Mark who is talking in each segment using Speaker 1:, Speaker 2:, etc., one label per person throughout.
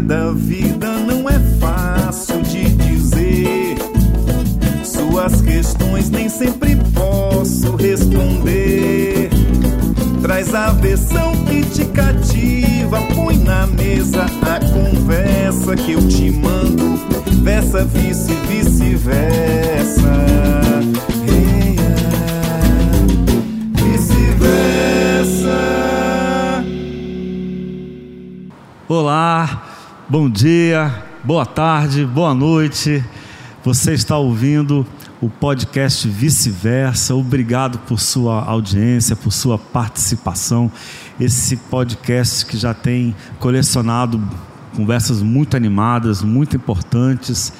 Speaker 1: da vida não é fácil de dizer. Suas questões nem sempre posso responder. Traz a versão que te cativa, põe na mesa a conversa que eu te mando. Versa, vice, vice-versa. Vice-versa.
Speaker 2: Olá, bom dia, boa tarde, boa noite. Você está ouvindo o podcast Vice-Versa. Obrigado por sua audiência, por sua participação. Esse podcast que já tem colecionado conversas muito animadas, muito importantes.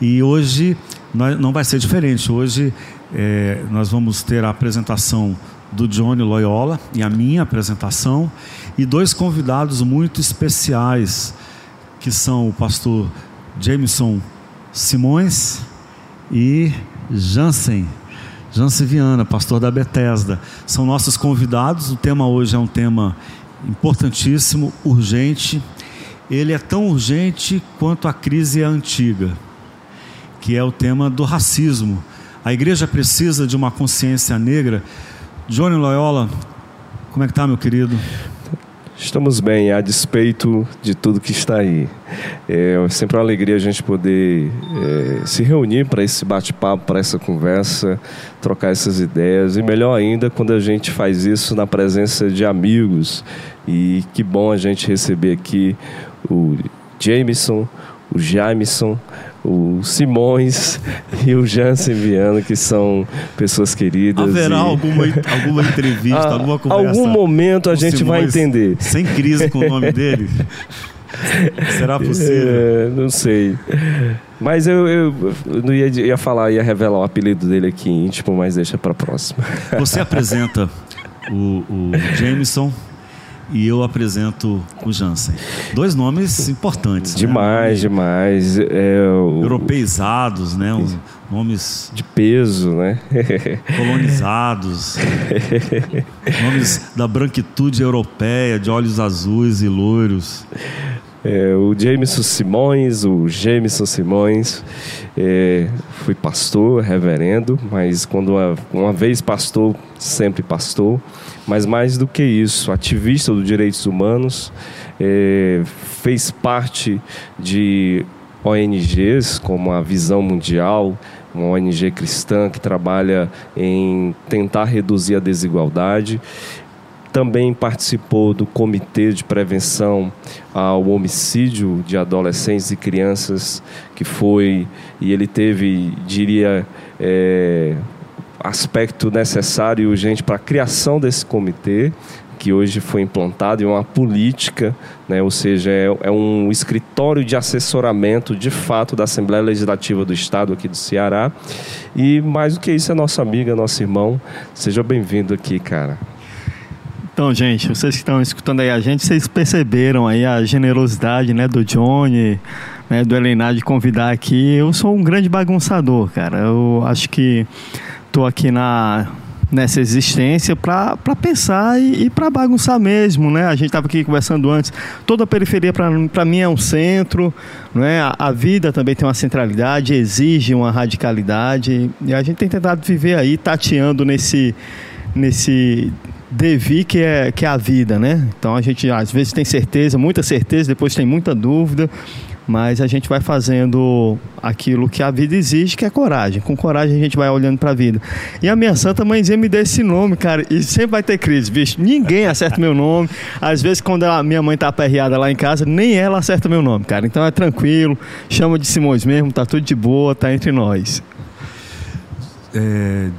Speaker 2: E hoje não vai ser diferente. Hoje é, nós vamos ter a apresentação do Johnny Loyola e a minha apresentação e dois convidados muito especiais que são o pastor Jameson Simões e Jansen, Jansen Viana, pastor da Bethesda. São nossos convidados. O tema hoje é um tema importantíssimo, urgente. Ele é tão urgente quanto a crise é antiga, que é o tema do racismo. A igreja precisa de uma consciência negra. Johnny Loyola, como é que tá, meu querido?
Speaker 3: Estamos bem, a despeito de tudo que está aí. É sempre uma alegria a gente poder é, se reunir para esse bate-papo, para essa conversa, trocar essas ideias. E melhor ainda quando a gente faz isso na presença de amigos. E que bom a gente receber aqui o Jameson, o Jameson, o Simões e o Jansen Viana, que são pessoas queridas.
Speaker 2: Haverá
Speaker 3: e...
Speaker 2: alguma, alguma entrevista, ah, alguma conversa?
Speaker 3: Algum momento a gente Simões, vai entender.
Speaker 2: Sem crise com o nome dele? Será possível?
Speaker 3: É, não sei. Mas eu, eu, eu não ia, ia falar, ia revelar o apelido dele aqui íntimo, mas deixa para próxima.
Speaker 2: Você apresenta o, o Jameson e eu apresento o Jansen. Dois nomes importantes.
Speaker 3: Né? Demais, né? demais. É,
Speaker 2: o... Europeizados, né? Os nomes.
Speaker 3: De peso, né?
Speaker 2: colonizados. nomes da branquitude europeia, de olhos azuis e loiros.
Speaker 3: É, o Jameson Simões, o Jameson Simões, é, fui pastor, reverendo, mas quando uma, uma vez pastor, sempre pastor. Mas mais do que isso, ativista dos direitos humanos, é, fez parte de ONGs como a Visão Mundial, uma ONG cristã que trabalha em tentar reduzir a desigualdade. Também participou do Comitê de Prevenção ao Homicídio de Adolescentes e Crianças, que foi, e ele teve, diria, é, aspecto necessário e urgente para a criação desse comitê, que hoje foi implantado, e uma política, né, ou seja, é, é, um escritório de assessoramento de fato da Assembleia Legislativa do Estado aqui do Ceará. E mais do que isso, é nossa amiga, nosso irmão. Seja bem-vindo aqui, cara.
Speaker 4: Então, gente, vocês que estão escutando aí a gente, vocês perceberam aí a generosidade né, do Johnny, né, do Elenar de convidar aqui. Eu sou um grande bagunçador, cara. Eu acho que estou aqui na nessa existência para pensar e, e para bagunçar mesmo, né? A gente estava aqui conversando antes. Toda a periferia para mim é um centro, não é? A, a, vida também tem uma centralidade, exige uma radicalidade e a gente tem tentado viver aí tateando nesse nesse devir que é que é a vida, né? Então a gente às vezes tem certeza, muita certeza, depois tem muita dúvida mas a gente vai fazendo aquilo que a vida exige, que é coragem. Com coragem a gente vai olhando para a vida. E a minha santa mãezinha me deu esse nome, cara, e sempre vai ter crise, bicho. Ninguém acerta meu nome. Às vezes, quando a minha mãe tá aperreada lá em casa, nem ela acerta meu nome, cara. Então é tranquilo, chama de Simões mesmo, tá tudo de boa, tá entre nós.
Speaker 2: É,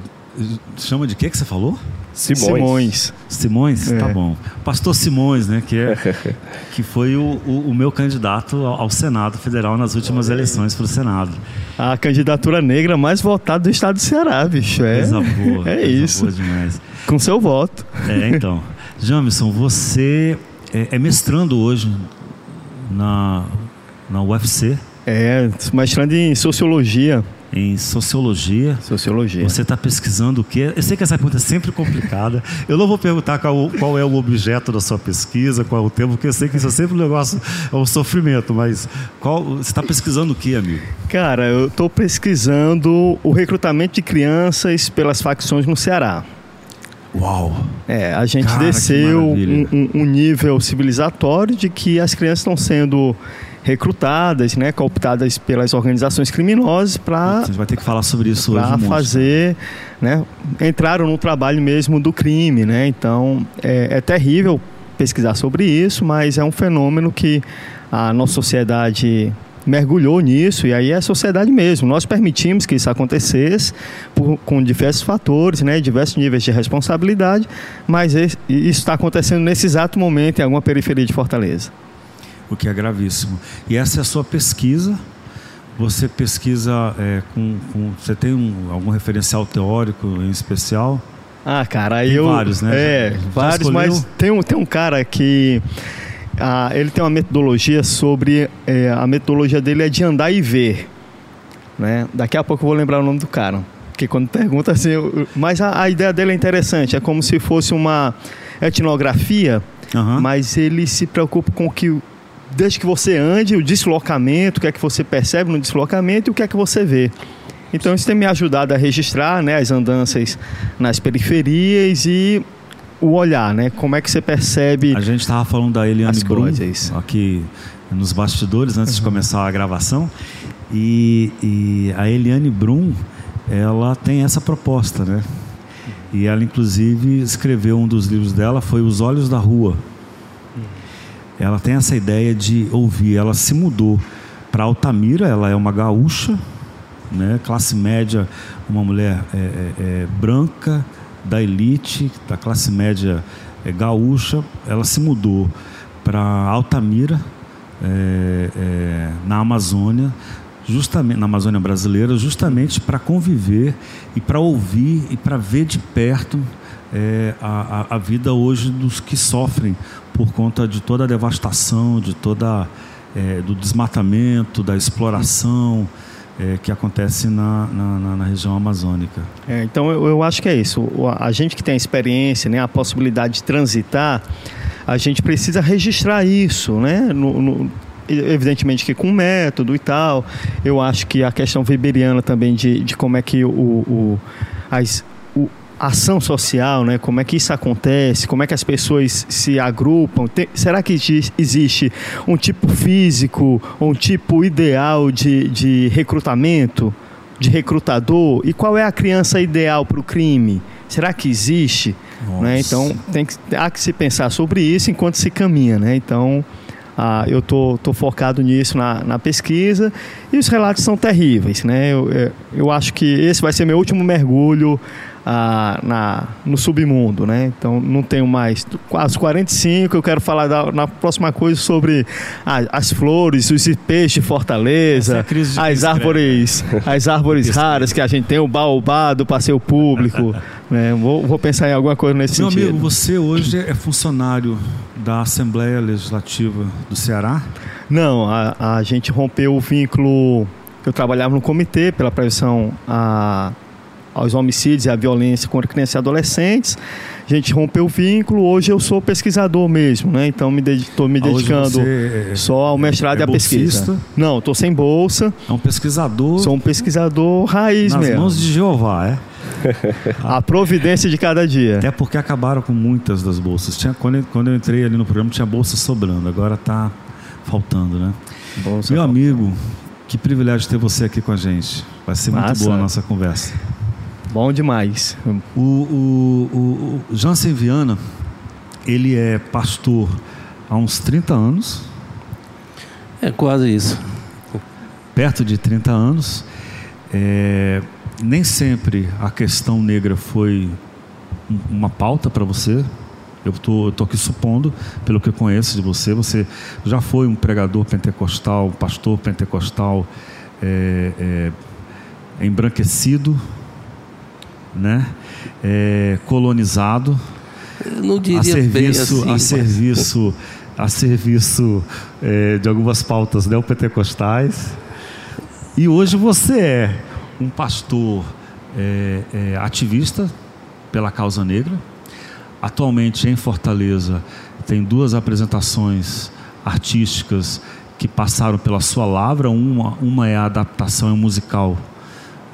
Speaker 2: chama de que que você falou?
Speaker 3: Simões. Simões.
Speaker 2: Simões? Tá é. Tá bom. Pastor Simões, né? Que, é, que foi o, o, o meu candidato ao Senado Federal nas últimas eleições para o Senado.
Speaker 4: A candidatura negra mais votada do estado do Ceará, bicho. É,
Speaker 2: coisa boa.
Speaker 4: É
Speaker 2: coisa
Speaker 4: isso.
Speaker 2: Boa demais.
Speaker 4: Com seu voto.
Speaker 2: É, então. Jamison, você é, é mestrando hoje na, na UFC.
Speaker 4: É, mestrando em Sociologia
Speaker 2: em sociologia.
Speaker 4: Sociologia.
Speaker 2: Você está pesquisando o quê? Eu sei que essa pergunta é sempre complicada. Eu não vou perguntar qual, qual, é o objeto da sua pesquisa, qual é o tema, porque eu sei que isso é sempre um negócio, é um sofrimento. Mas qual, você está pesquisando o quê, amigo?
Speaker 4: Cara, eu estou pesquisando o recrutamento de crianças pelas facções no Ceará.
Speaker 2: Uau!
Speaker 4: É, a gente Cara, desceu um, um, um nível civilizatório de que as crianças estão sendo recrutadas, né, cooptadas pelas organizações criminosas para.
Speaker 2: Vai ter que falar sobre isso hoje.
Speaker 4: Para fazer, né, entraram no trabalho mesmo do crime, né? Então é, é terrível pesquisar sobre isso, mas é um fenômeno que a nossa sociedade mergulhou nisso e aí é a sociedade mesmo. Nós permitimos que isso acontecesse por, com diversos fatores, né, diversos níveis de responsabilidade, mas isso está acontecendo nesse exato momento em alguma periferia de Fortaleza
Speaker 2: o que é gravíssimo. E essa é a sua pesquisa. Você pesquisa é, com, com, Você tem um, algum referencial teórico em especial?
Speaker 4: Ah, cara, aí eu.
Speaker 2: Vários, né?
Speaker 4: É, Já vários, escolheu? mas tem um, tem um cara que. Ah, ele tem uma metodologia sobre. É, a metodologia dele é de andar e ver. Né? Daqui a pouco eu vou lembrar o nome do cara. Porque quando pergunta assim. Eu, mas a, a ideia dele é interessante. É como se fosse uma etnografia, uhum. mas ele se preocupa com o que desde que você ande, o deslocamento, o que é que você percebe no deslocamento e o que é que você vê. Então isso tem me ajudado a registrar né, as andanças nas periferias e o olhar, né? Como é que você percebe.
Speaker 2: A gente estava falando da Eliane Brum aqui nos bastidores antes uhum. de começar a gravação. E, e, a Eliane Brum, ela tem essa proposta, né? E ela inclusive escreveu um dos livros dela foi Os Olhos da Rua ela tem essa ideia de ouvir. Ela se mudou para Altamira, ela é uma gaúcha, né? classe média, uma mulher é, é, é, branca, da elite, da classe média é, gaúcha. Ela se mudou para Altamira, é, é, na Amazônia, justamente na Amazônia brasileira, justamente para conviver e para ouvir e para ver de perto é, a, a, vida hoje dos que sofrem por conta de toda a devastação, de toda é, do desmatamento, da exploração é, que acontece na, na, na região amazônica.
Speaker 4: É, então eu, eu, acho que é isso. A gente que tem a experiência, né, a possibilidade de transitar, a gente precisa registrar isso, né? No, no, evidentemente que com método e tal. Eu acho que a questão weberiana também de, de como é que o, o as, ação social, né? Como é que isso acontece? Como é que as pessoas se agrupam? Tem, será que existe um tipo físico, um tipo ideal de, de recrutamento, de recrutador? E qual é a criança ideal para o crime? Será que existe? Né? Então tem que, há que se pensar sobre isso enquanto se caminha, né? Então ah, eu tô, tô focado nisso na, na pesquisa e os relatos são terríveis, né? Eu, eu, eu acho que esse vai ser meu último mergulho ah, na, no submundo, né? Então não tenho mais quase 45. Eu quero falar da, na próxima coisa sobre as flores, os peixes de Fortaleza, é as árvores, as árvores raras que a gente tem, o baobá do passeio público. né? vou, vou pensar em alguma coisa nesse
Speaker 2: Meu
Speaker 4: sentido.
Speaker 2: Meu amigo, você hoje é funcionário da Assembleia Legislativa do Ceará?
Speaker 4: Não, a, a gente rompeu o vínculo. Eu trabalhava no comitê pela prevenção a aos homicídios e à violência contra crianças e adolescentes. A gente rompeu o vínculo. Hoje eu sou pesquisador mesmo, né? Então me estou me ah, dedicando é, só ao mestrado é, é e à pesquisa. Não, estou sem bolsa.
Speaker 2: É um pesquisador.
Speaker 4: Sou um pesquisador raiz
Speaker 2: nas
Speaker 4: mesmo.
Speaker 2: Nas mãos de Jeová, é?
Speaker 4: a providência de cada dia.
Speaker 2: Até porque acabaram com muitas das bolsas. Tinha, quando, eu, quando eu entrei ali no programa, tinha bolsa sobrando. Agora está faltando, né? Bolsa Meu faltando. amigo, que privilégio ter você aqui com a gente. Vai ser muito Massa. boa a nossa conversa.
Speaker 4: Bom demais.
Speaker 2: O, o, o Jansen Viana, ele é pastor há uns 30 anos.
Speaker 5: É quase isso.
Speaker 2: Perto de 30 anos. É, nem sempre a questão negra foi uma pauta para você. Eu estou aqui supondo, pelo que eu conheço de você, você já foi um pregador pentecostal, um pastor pentecostal é, é, embranquecido, né? É, colonizado
Speaker 5: não diria
Speaker 2: a serviço,
Speaker 5: assim,
Speaker 2: a serviço, a serviço é, de algumas pautas neopentecostais. E hoje você é um pastor é, é, ativista pela causa negra. Atualmente em Fortaleza tem duas apresentações artísticas que passaram pela sua lavra. Uma, uma é a adaptação musical,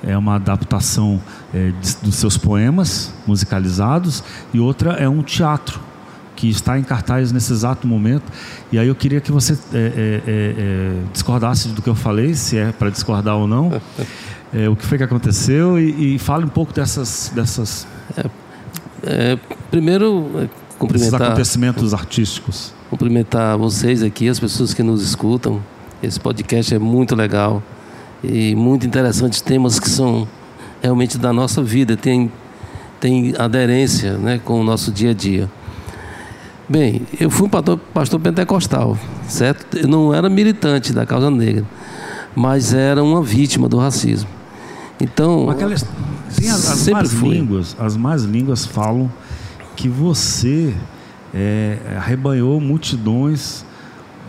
Speaker 2: é uma adaptação é, de, dos seus poemas musicalizados, e outra é um teatro que está em cartaz nesse exato momento. E aí eu queria que você é, é, é, discordasse do que eu falei, se é para discordar ou não. É, o que foi que aconteceu e, e fale um pouco dessas, dessas
Speaker 5: É, primeiro, é, cumprimentar,
Speaker 2: acontecimentos artísticos.
Speaker 5: cumprimentar vocês aqui, as pessoas que nos escutam. Esse podcast é muito legal e muito interessante. Temas que são realmente da nossa vida, tem, tem aderência né, com o nosso dia a dia. Bem, eu fui um pastor, pastor pentecostal, certo? Eu não era militante da causa negra, mas era uma vítima do racismo. Então,
Speaker 2: Aquelas, tem as, as
Speaker 5: Sempre
Speaker 2: más
Speaker 5: fui.
Speaker 2: línguas, as más línguas falam que você é, arrebanhou multidões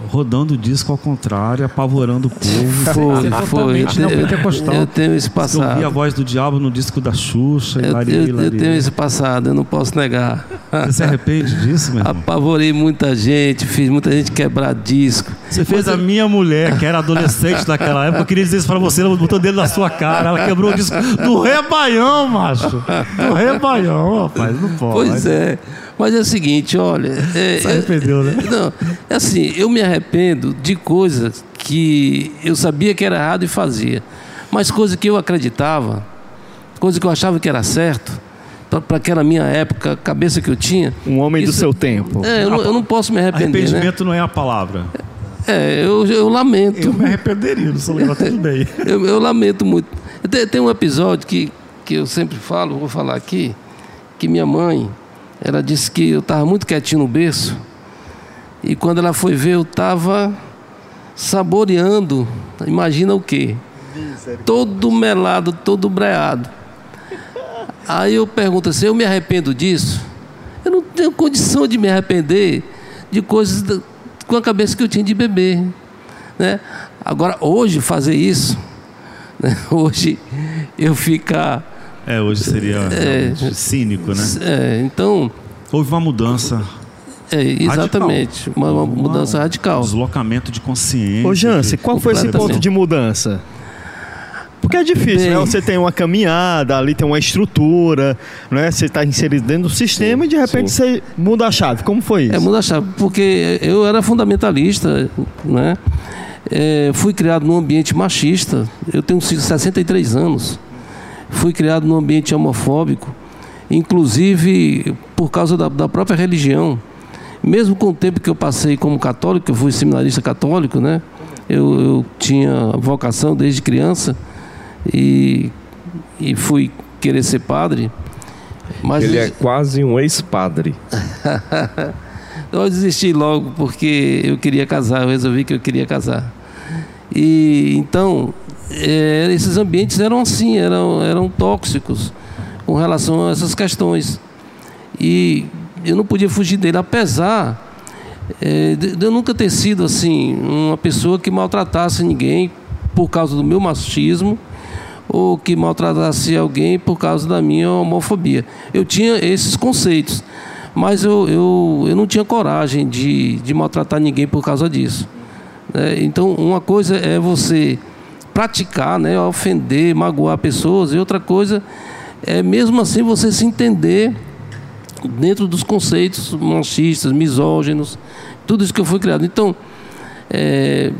Speaker 2: rodando o disco ao contrário, apavorando o povo.
Speaker 5: Foi, foi. Eu,
Speaker 2: neopentecostal.
Speaker 5: eu tenho esse
Speaker 2: Você ouvia a
Speaker 5: passado.
Speaker 2: voz do diabo no disco da Xuxa,
Speaker 5: Eu,
Speaker 2: lari,
Speaker 5: eu- eu tenho esse passado, eu não posso negar.
Speaker 2: Você se arrepende disso, meu irmão?
Speaker 5: Apavorei muita gente, fiz muita gente quebrar disco.
Speaker 2: Você fez a minha mulher, que era adolescente naquela época, eu queria dizer isso pra você, ela botou o dedo na sua cara, ela quebrou o disco do Rebaião, macho. Do Rebaião, rapaz, não pode.
Speaker 5: Pois é. Mas é o seguinte, olha. É,
Speaker 2: Se arrependeu, né?
Speaker 5: Não, é assim, eu me arrependo de coisas que eu sabia que era errado e fazia. Mas coisas que eu acreditava, coisas que eu achava que era certo, para aquela minha época, a cabeça que eu tinha.
Speaker 4: Um homem do
Speaker 5: Isso-
Speaker 4: seu tempo.
Speaker 5: É, eu, não, eu não posso me arrepender. Né?
Speaker 2: Arrependimento não é a palavra.
Speaker 5: É, eu, eu lamento.
Speaker 2: Eu me arrependeria, não sou legal, tudo bem.
Speaker 5: Eu, eu lamento muito. Tem, tem um episódio que, que eu sempre falo, vou falar aqui, que minha mãe, ela disse que eu estava muito quietinho no berço, e quando ela foi ver, eu estava saboreando, imagina o quê? Todo melado, todo breado. Aí eu pergunto assim, eu me arrependo disso? Eu não tenho condição de me arrepender de coisas com a cabeça que eu tinha de bebê. Né? Agora, hoje, fazer isso, né? hoje eu ficar.
Speaker 2: É, hoje seria realmente cínico, né?
Speaker 5: é, então,
Speaker 2: Houve uma mudança.
Speaker 5: é, exatamente, uma, uma mudança
Speaker 2: um
Speaker 5: radical.
Speaker 2: Deslocamento de consciência.
Speaker 4: Ô, Jance, qual foi esse ponto de mudança? Porque é difícil,
Speaker 5: Bem-
Speaker 4: né? Você tem uma caminhada, ali tem uma estrutura, né? Você está inserido dentro do sistema e de repente você muda a chave. Como foi isso?
Speaker 5: É, muda a chave, porque eu era fundamentalista, né? É, fui criado num ambiente machista. Eu tenho 63 anos. Fui criado num ambiente homofóbico, inclusive por causa da, da própria religião. Mesmo com o tempo que eu passei como católico, eu fui seminarista católico, né? Eu, eu tinha vocação desde criança e, e fui querer ser padre. Mas
Speaker 3: Ele é quase um ex-padre.
Speaker 5: Eu desisti logo porque eu queria casar, eu resolvi que eu queria casar. E então, é, esses ambientes eram assim, eram, eram tóxicos com relação a essas questões. E eu não podia fugir dele, apesar é, de, de eu nunca ter sido assim, uma pessoa que maltratasse ninguém por causa do meu machismo ou que maltratasse alguém por causa da minha homofobia. Eu tinha esses conceitos, mas eu, eu, eu não tinha coragem de, de maltratar ninguém por causa disso. né? então, uma coisa é você praticar, né, ofender, magoar pessoas, e outra coisa é mesmo assim você se entender dentro dos conceitos machistas, misóginos, tudo isso que eu fui criado. Então, é,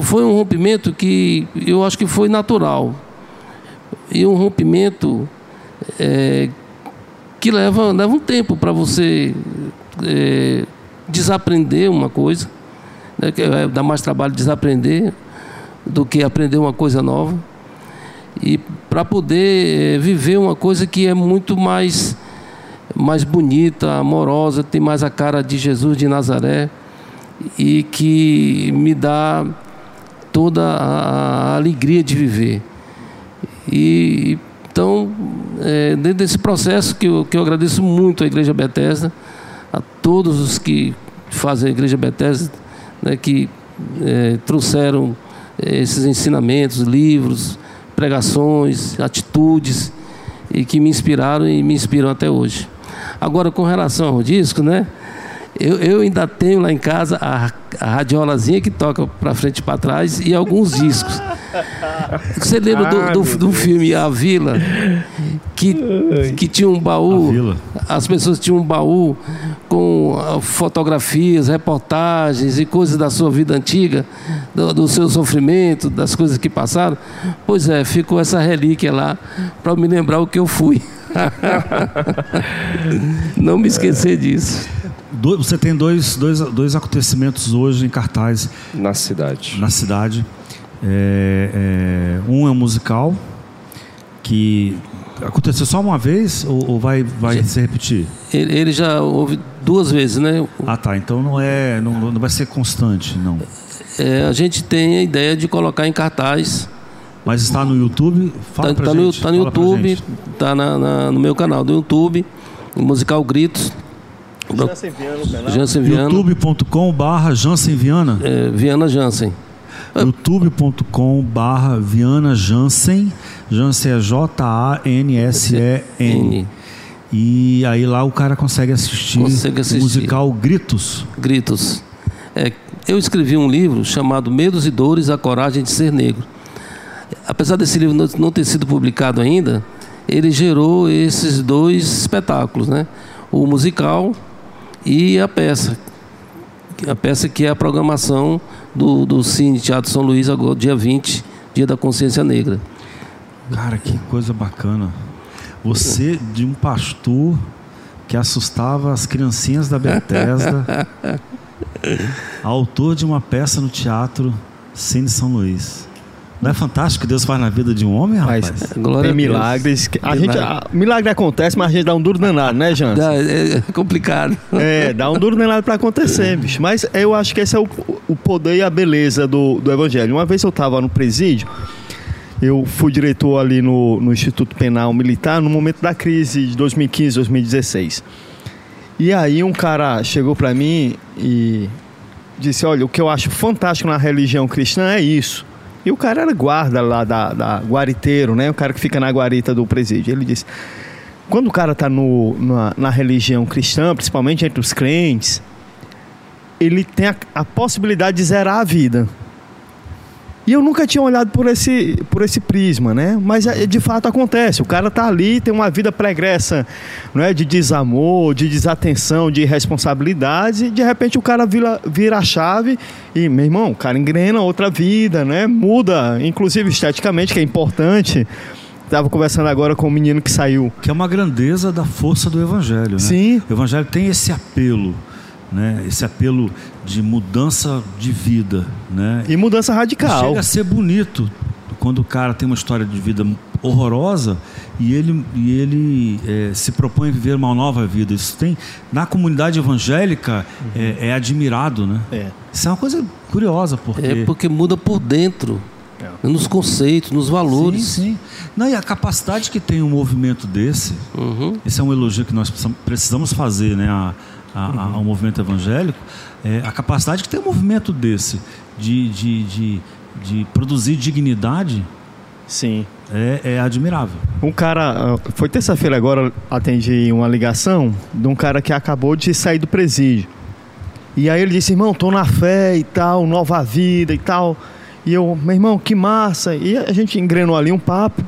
Speaker 5: foi um rompimento que eu acho que foi natural. E um rompimento é, que leva, leva um tempo para você é, desaprender uma coisa, né, que é, dá mais trabalho desaprender do que aprender uma coisa nova. E para poder é, viver uma coisa que é muito mais mais bonita, amorosa, tem mais a cara de Jesus de Nazaré e que me dá toda a, a alegria de viver. E então, é, dentro desse processo que eu, que eu agradeço muito à Igreja Bethesda, a todos os que fazem a Igreja Bethesda, né, que é, trouxeram esses ensinamentos, livros, pregações, atitudes e que me inspiraram e me inspiram até hoje. Agora, com relação ao disco, né? Eu, eu ainda tenho lá em casa a, a radiolazinha que toca para frente e para trás e alguns discos. Você lembra
Speaker 3: Ah,
Speaker 5: do, do, do filme A Vila? Que, que tinha um baú.
Speaker 2: A Vila.
Speaker 5: As pessoas tinham um baú com ah, fotografias, reportagens e coisas da sua vida antiga, do, do seu sofrimento, das coisas que passaram. Pois é, ficou essa relíquia lá para me lembrar o que eu fui. Não me esquecer disso.
Speaker 2: Do- Você tem dois, dois, dois acontecimentos hoje em cartaz
Speaker 3: Na cidade.
Speaker 2: na cidade. É, é, um é um musical que aconteceu só uma vez ou, ou vai, vai se repetir?
Speaker 5: Ele, ele já houve duas vezes, né?
Speaker 2: Ah, tá. Então não é, não, não vai ser constante, não.
Speaker 5: É, a gente tem a ideia de colocar em cartaz.
Speaker 2: Mas está no YouTube. Fala
Speaker 5: Tá,
Speaker 2: pra
Speaker 5: tá no,
Speaker 2: gente.
Speaker 5: tá no YouTube,
Speaker 2: gente.
Speaker 5: tá na- na- no meu canal do YouTube, o musical Gritos. Jansen Viana.
Speaker 2: youtube.com barra Jansen Viana.
Speaker 5: é, Viana Jansen.
Speaker 2: youtube.com barra Viana Jansen. Jansen é J-A-N-S-E-N. E aí lá o cara consegue assistir,
Speaker 5: Consegue assistir.
Speaker 2: o musical Gritos.
Speaker 5: Gritos. É, eu escrevi um livro chamado Medos e Dores, a Coragem de Ser Negro. Apesar desse livro não- não ter sido publicado ainda, ele gerou esses dois espetáculos, né? O musical e a peça. A peça que é a programação do, do Cine Teatro São Luís, agora, dia 20, Dia da Consciência Negra.
Speaker 2: Cara, que coisa bacana. Você de um pastor que assustava as criancinhas da Bethesda, autor de uma peça no teatro Cine São Luís. Não é fantástico que Deus faz na vida de um homem, rapaz?
Speaker 4: Mas
Speaker 5: Glória
Speaker 4: tem
Speaker 5: a
Speaker 4: milagres. que- A gente,
Speaker 5: Milagre.
Speaker 4: a- milagre acontece, mas a gente dá um duro danado, né, Jansen?
Speaker 5: Dá- É, é complicado.
Speaker 4: É, dá um duro danado pra acontecer, bicho. Mas eu acho que esse é o, o poder e a beleza do, do evangelho. Uma vez eu tava no presídio, eu fui diretor ali no, no Instituto Penal Militar no momento da crise de 2015, 2016. E aí um cara chegou pra mim e disse, olha, o que eu acho fantástico na religião cristã é isso. E o cara era guarda lá da, da guariteiro, né? O cara que fica na guarita do presídio. Ele disse, quando o cara está na, na religião cristã, principalmente entre os crentes, ele tem a, a possibilidade de zerar a vida. E eu nunca tinha olhado por esse, por esse prisma, né? Mas é, de fato acontece. O cara tá ali, tem uma vida pregressa, não é? De desamor, de desatenção, de irresponsabilidades, e de repente o cara vira, vira a chave e, meu irmão, o cara engrena outra vida, né? Muda, inclusive esteticamente, que é importante. Estava conversando agora com um menino que saiu
Speaker 2: Que é uma grandeza da força do Evangelho, né?
Speaker 4: Sim.
Speaker 2: O Evangelho tem esse apelo, né? Esse apelo de mudança de vida, né?
Speaker 4: E mudança radical.
Speaker 2: Chega a ser bonito quando o cara tem uma história de vida horrorosa e ele, e ele eh, se propõe a viver uma nova vida. Isso tem na comunidade evangélica é, é admirado, né?
Speaker 4: É.
Speaker 2: Isso é uma coisa curiosa porque
Speaker 5: É porque muda por dentro,
Speaker 4: É.
Speaker 5: nos conceitos, nos valores.
Speaker 2: Sim, sim. Não, e a capacidade que tem um movimento desse,
Speaker 5: Uhum.
Speaker 2: esse é um elogio que nós precisam- precisamos fazer né, a, a- ao movimento evangélico, é, a capacidade que tem um movimento desse de, de, de, de produzir dignidade
Speaker 4: Sim.
Speaker 2: é, é admirável.
Speaker 4: Um cara, ah, foi terça-feira agora, atendi uma ligação de um cara que acabou de sair do presídio. E aí ele disse, irmão, tô na fé e tal, nova vida e tal. E eu, meu irmão, que massa. E a gente engrenou ali um papo.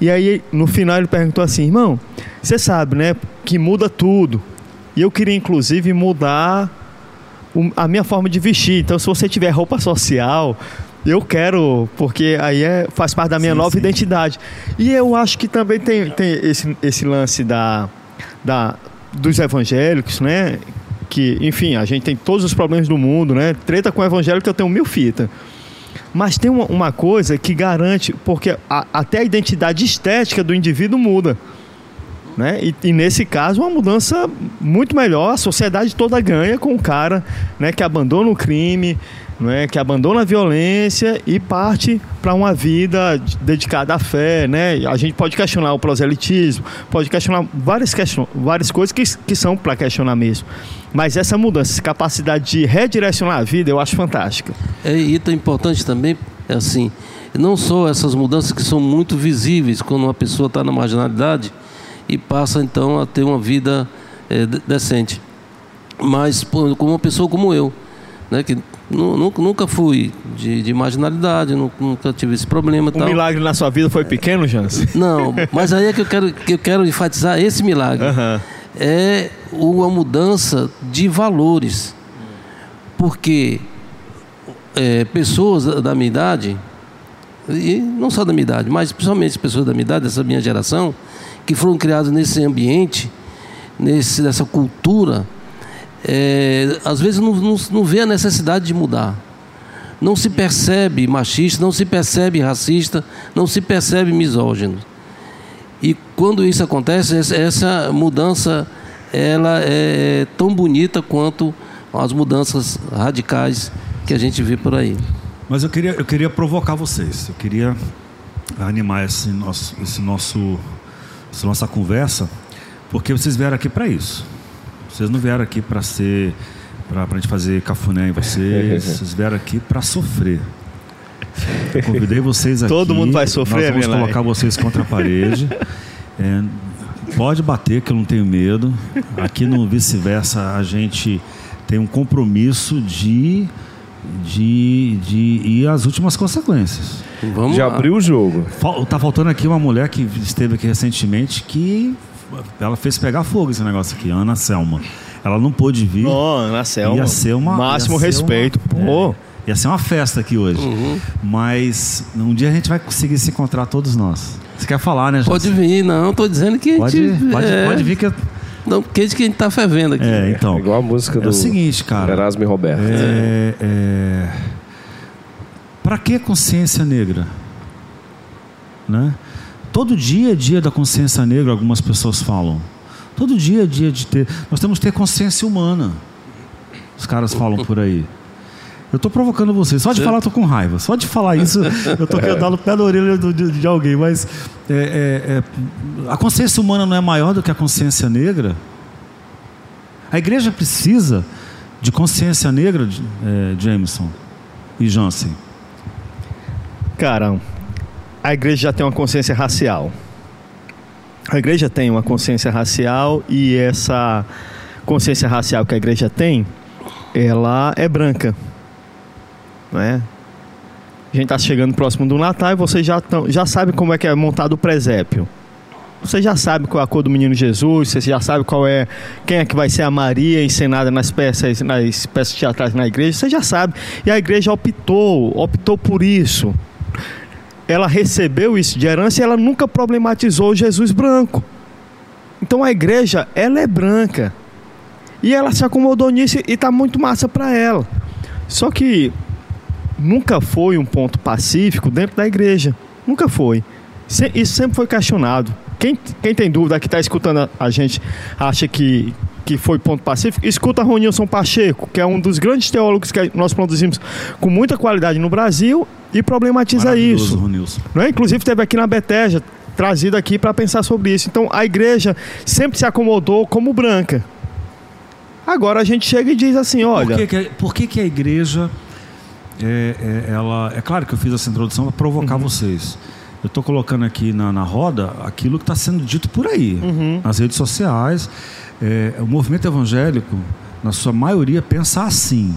Speaker 4: E aí, no final, ele perguntou assim, irmão, você sabe, né, que muda tudo. E eu queria, inclusive, mudar a minha forma de vestir. Então, se você tiver roupa social, eu quero, porque aí é, faz parte da minha
Speaker 2: Sim,
Speaker 4: nova
Speaker 2: sim.
Speaker 4: identidade. E eu acho que também tem, tem esse, esse lance da, da, dos evangélicos, né? Que, enfim, a gente tem todos os problemas do mundo, né? Treta com o evangélico eu tenho mil fitas. Mas tem uma, uma coisa que garante, porque a- até a identidade estética do indivíduo muda. Né? E, e nesse caso, uma mudança muito melhor. A sociedade toda ganha com o cara né, que abandona o crime, né, que abandona a violência e parte para uma vida de- dedicada à fé. Né? A gente pode questionar o proselitismo, pode questionar várias, question várias coisas que, que são para questionar mesmo. Mas essa mudança, essa capacidade de redirecionar a vida, eu acho fantástica.
Speaker 5: É, e tão importante também, é assim, não só essas mudanças que são muito visíveis quando uma pessoa está na marginalidade e passa então a ter uma vida é, decente, mas como uma pessoa como eu, né, que nunca fui de, de marginalidade, nunca tive esse problema.
Speaker 4: O tal. milagre na sua vida foi pequeno, Jans?
Speaker 5: Não, mas aí é que eu quero, que eu quero enfatizar esse milagre. Uhum. É uma mudança de valores. Porque é, pessoas da minha idade, e não só da minha idade, mas principalmente pessoas da minha idade, dessa minha geração, que foram criadas nesse ambiente, nesse, nessa cultura, é, às vezes não, não, não vê a necessidade de mudar. Não se percebe machista, não se percebe racista, não se percebe misógino. E quando isso acontece, essa mudança ela é tão bonita quanto as mudanças radicais que a gente vê por aí.
Speaker 2: Mas eu queria, eu queria provocar vocês, eu queria animar esse nosso, esse nosso, essa nossa conversa, porque vocês vieram aqui para isso. Vocês não vieram aqui para ser, para a gente fazer cafuné em vocês. Vocês vieram aqui para sofrer. Eu convidei vocês aqui.
Speaker 4: Todo mundo vai sofrer,
Speaker 2: Nós vamos colocar vocês contra a parede. É, pode bater, que eu não tenho medo. Aqui no vice-versa a gente tem um compromisso de de, de ir às últimas consequências.
Speaker 3: Vamos de lá. abrir o jogo.
Speaker 2: Tá faltando aqui uma mulher que esteve aqui recentemente que ela fez pegar fogo esse negócio aqui, Ana Selma. Ela não pôde vir.
Speaker 4: Oh, Ana Selma.
Speaker 2: Ia ser uma.
Speaker 4: Máximo respeito. Uma, Pô.
Speaker 2: É, ia ser uma festa aqui hoje. Uhum. Mas um dia a gente vai conseguir se encontrar todos nós. Você quer falar, né,
Speaker 5: Pode vir, não. Tô dizendo que
Speaker 2: pode,
Speaker 5: a gente.
Speaker 2: Pode, é... pode vir que.
Speaker 5: Não, porque que a gente tá fervendo aqui.
Speaker 2: É, então. É
Speaker 3: igual a música do. É
Speaker 2: o seguinte, cara.
Speaker 3: Erasmo e Roberto.
Speaker 2: É, é... Para que consciência negra? Né? Todo dia é dia da consciência negra, algumas pessoas falam. Todo dia é dia de ter. Nós temos que ter consciência humana. Os caras falam por aí. Eu estou provocando vocês. Só de falar, eu tô com raiva. Só de falar isso, eu estou querendo dar no pé da orelha de, de, de alguém. Mas é, é, é, a consciência humana não é maior do que a consciência negra? A igreja precisa de consciência negra, é, Jameson e Jansen.
Speaker 4: Cara, a igreja já tem uma consciência racial. A igreja tem uma consciência racial e essa consciência racial que a igreja tem, ela é branca. Não é? A gente está chegando próximo do Natal e você já, tão, já sabe como é que é montado o presépio. Você já sabe qual é a cor do menino Jesus, você já sabe qual é quem é que vai ser a Maria encenada nas peças, nas peças teatrais na igreja, você já sabe. E a igreja optou, optou por isso ela recebeu isso de herança e ela nunca problematizou Jesus branco. Então a igreja, ela é branca. E ela se acomodou nisso e está muito massa para ela. Só que nunca foi um ponto pacífico dentro da igreja. Nunca foi. Isso sempre foi questionado. Quem, quem tem dúvida que está escutando a gente acha que, que foi ponto pacífico, escuta Ronilson Pacheco, que é um dos grandes teólogos que nós produzimos com muita qualidade no Brasil e problematiza isso. Ronilson. Não é? Inclusive teve aqui na Beteja, trazido aqui para pensar sobre isso. Então a igreja sempre se acomodou como branca. Agora a gente chega e diz assim, olha...
Speaker 2: Por que, que, por que, que a igreja... É, é, ela, é claro que eu fiz essa introdução para provocar uhum. vocês. Eu estou colocando aqui na, na roda aquilo que está sendo dito por aí, uhum. nas redes sociais. É, o movimento evangélico, na sua maioria, pensa assim,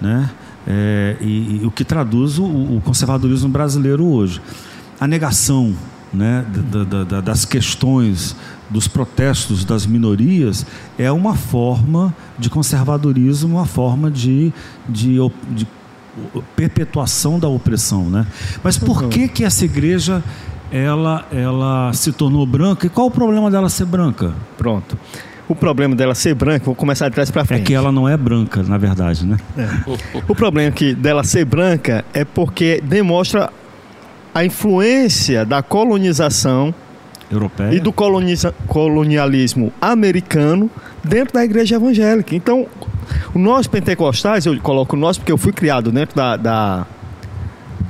Speaker 2: né? É, e, e, o que traduz o, o, conservadorismo brasileiro hoje. A negação né, da, da, da, das questões, dos protestos das minorias é uma forma de conservadorismo, uma forma de, de, de perpetuação da opressão. Né? Mas por uhum. que, que essa igreja ela, ela se tornou branca e qual o problema dela ser branca?
Speaker 4: Pronto o problema dela ser branca, vou começar de trás para frente.
Speaker 2: É que ela não é branca, na verdade, né? É.
Speaker 4: O problema que dela ser branca é porque demonstra a influência da colonização
Speaker 2: europeia
Speaker 4: e do coloniza, colonialismo americano dentro da igreja evangélica. Então, nós pentecostais, eu coloco nós porque eu fui criado dentro da, da,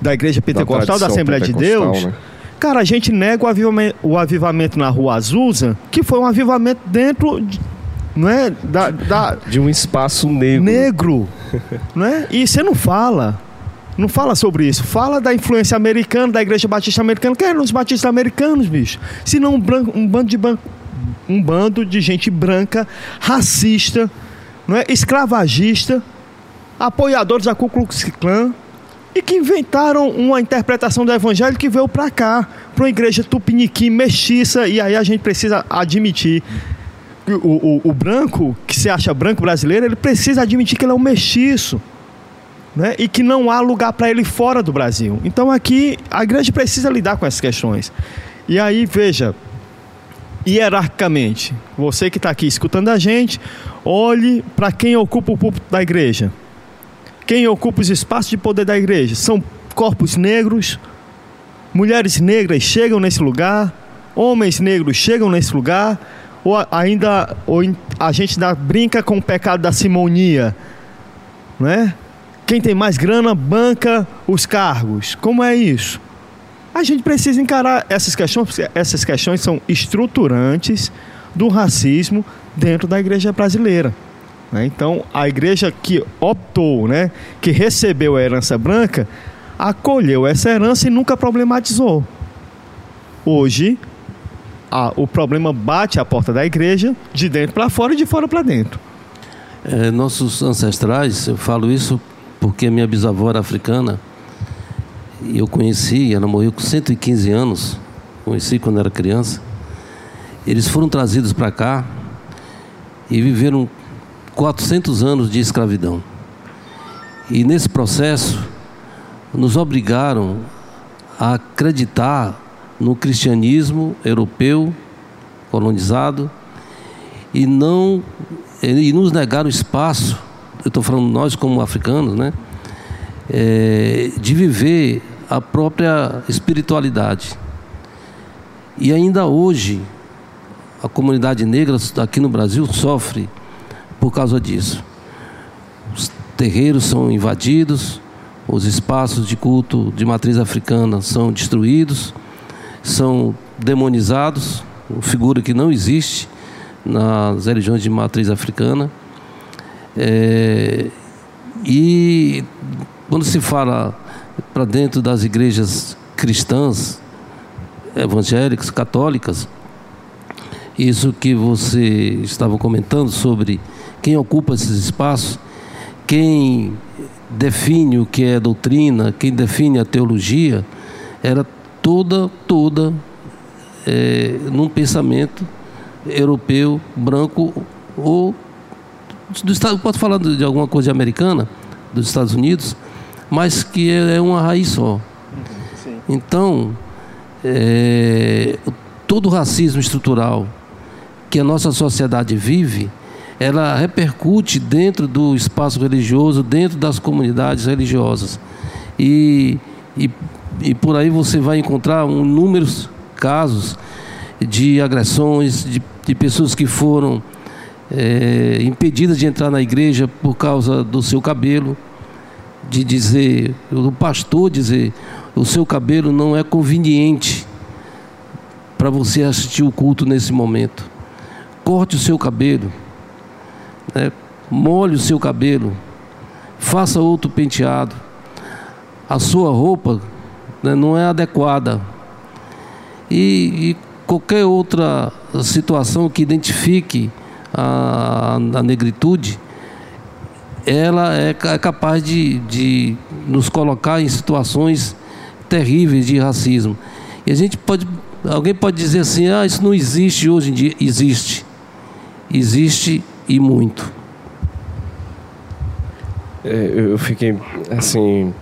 Speaker 4: da igreja pentecostal, da, da Assembleia de Deus. Né? Cara, a gente nega o avivamento, o avivamento na rua Azusa, que foi um avivamento dentro de, não é, da, da,
Speaker 3: de um espaço negro.
Speaker 4: Negro. não é? E você não fala. Não fala sobre isso. Fala da influência americana, da igreja batista americana. Quem eram os batistas americanos, bicho? Se não um, branco, um bando de um bando de gente branca, racista, não é? escravagista, apoiadores da Ku Klux Klan e que inventaram uma interpretação do evangelho que veio para cá, para uma igreja tupiniquim, mestiça, e aí a gente precisa admitir o, o, o, branco, que se acha branco brasileiro, ele precisa admitir que ele é um mestiço. Né? E que não há lugar para ele fora do Brasil. Então aqui a igreja precisa lidar com essas questões. E aí, veja, hierarquicamente, você que está aqui escutando a gente, olhe para quem ocupa o púlpito da igreja. Quem ocupa os espaços de poder da igreja? São corpos negros, mulheres negras chegam nesse lugar, homens negros chegam nesse lugar, ou ainda ou a gente ainda brinca com o pecado da simonia, não é? Quem tem mais grana banca os cargos. Como é isso? A gente precisa encarar essas questões, porque essas questões são estruturantes do racismo dentro da igreja brasileira. Né? Então, a igreja que optou, né, que recebeu a herança branca, acolheu essa herança e nunca problematizou. Hoje, a, o problema bate à porta da igreja, de dentro para fora e de fora para dentro.
Speaker 5: É, nossos ancestrais, eu falo isso porque minha bisavó era africana, eu conheci, ela morreu com 115 anos, conheci quando era criança. Eles foram trazidos para cá e viveram 400 anos de escravidão. E nesse processo, nos obrigaram a acreditar no cristianismo europeu colonizado e não e nos negaram espaço. Eu estou falando nós como africanos, né? É, de viver a própria espiritualidade. E ainda hoje a comunidade negra aqui no Brasil sofre por causa disso. Os terreiros são invadidos, os espaços de culto de matriz africana são destruídos, são demonizados, figura que não existe nas religiões de matriz africana. É, e quando se fala para dentro das igrejas cristãs, evangélicas, católicas, isso que você estava comentando sobre quem ocupa esses espaços, quem define o que é doutrina, quem define a teologia, era toda, toda é, num pensamento europeu, branco ou do Estado, pode falar de alguma coisa americana, dos Estados Unidos, mas que é uma raiz só. Então, é, todo o racismo estrutural que a nossa sociedade vive, ela repercute dentro do espaço religioso, dentro das comunidades religiosas. E, e, e por aí você vai encontrar um, inúmeros casos de agressões, de, de pessoas que foram é, impedidas de entrar na igreja por causa do seu cabelo, de dizer, o pastor dizer, o seu cabelo não é conveniente para você assistir o culto nesse momento. Corte o seu cabelo né? molhe o seu cabelo, faça outro penteado. A sua roupa né, não é adequada. E, e, qualquer outra situação que identifique a, a negritude, ela é, é capaz de, de nos colocar em situações terríveis de racismo. E a gente pode, alguém pode dizer assim, ah, isso não existe hoje em dia. Existe. Existe e muito.
Speaker 3: É, eu fiquei assim.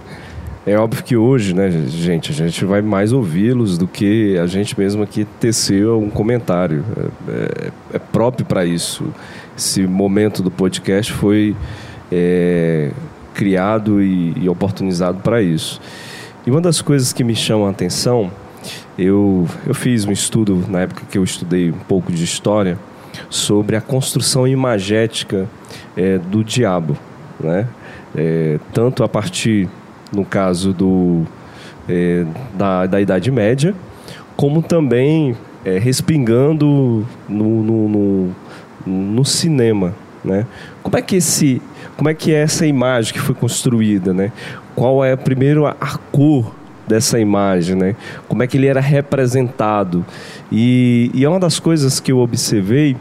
Speaker 3: É óbvio que hoje, né, gente, a gente vai mais ouvi-los do que a gente mesmo aqui teceu um comentário. É, é, é próprio para isso. Esse momento do podcast foi é, criado e, e oportunizado para isso. E uma das coisas que me chama a atenção, eu, eu fiz um estudo na época que eu estudei um pouco de história sobre a construção imagética é, do diabo, né? É, tanto a partir, no caso do, é, da, da Idade Média, como também é, respingando no, no, no, no, cinema, né? Como é que esse, como é que é essa imagem que foi construída, né? qual é primeiro a cor dessa imagem, né? Como é que ele era representado. E, e é uma das coisas que eu observei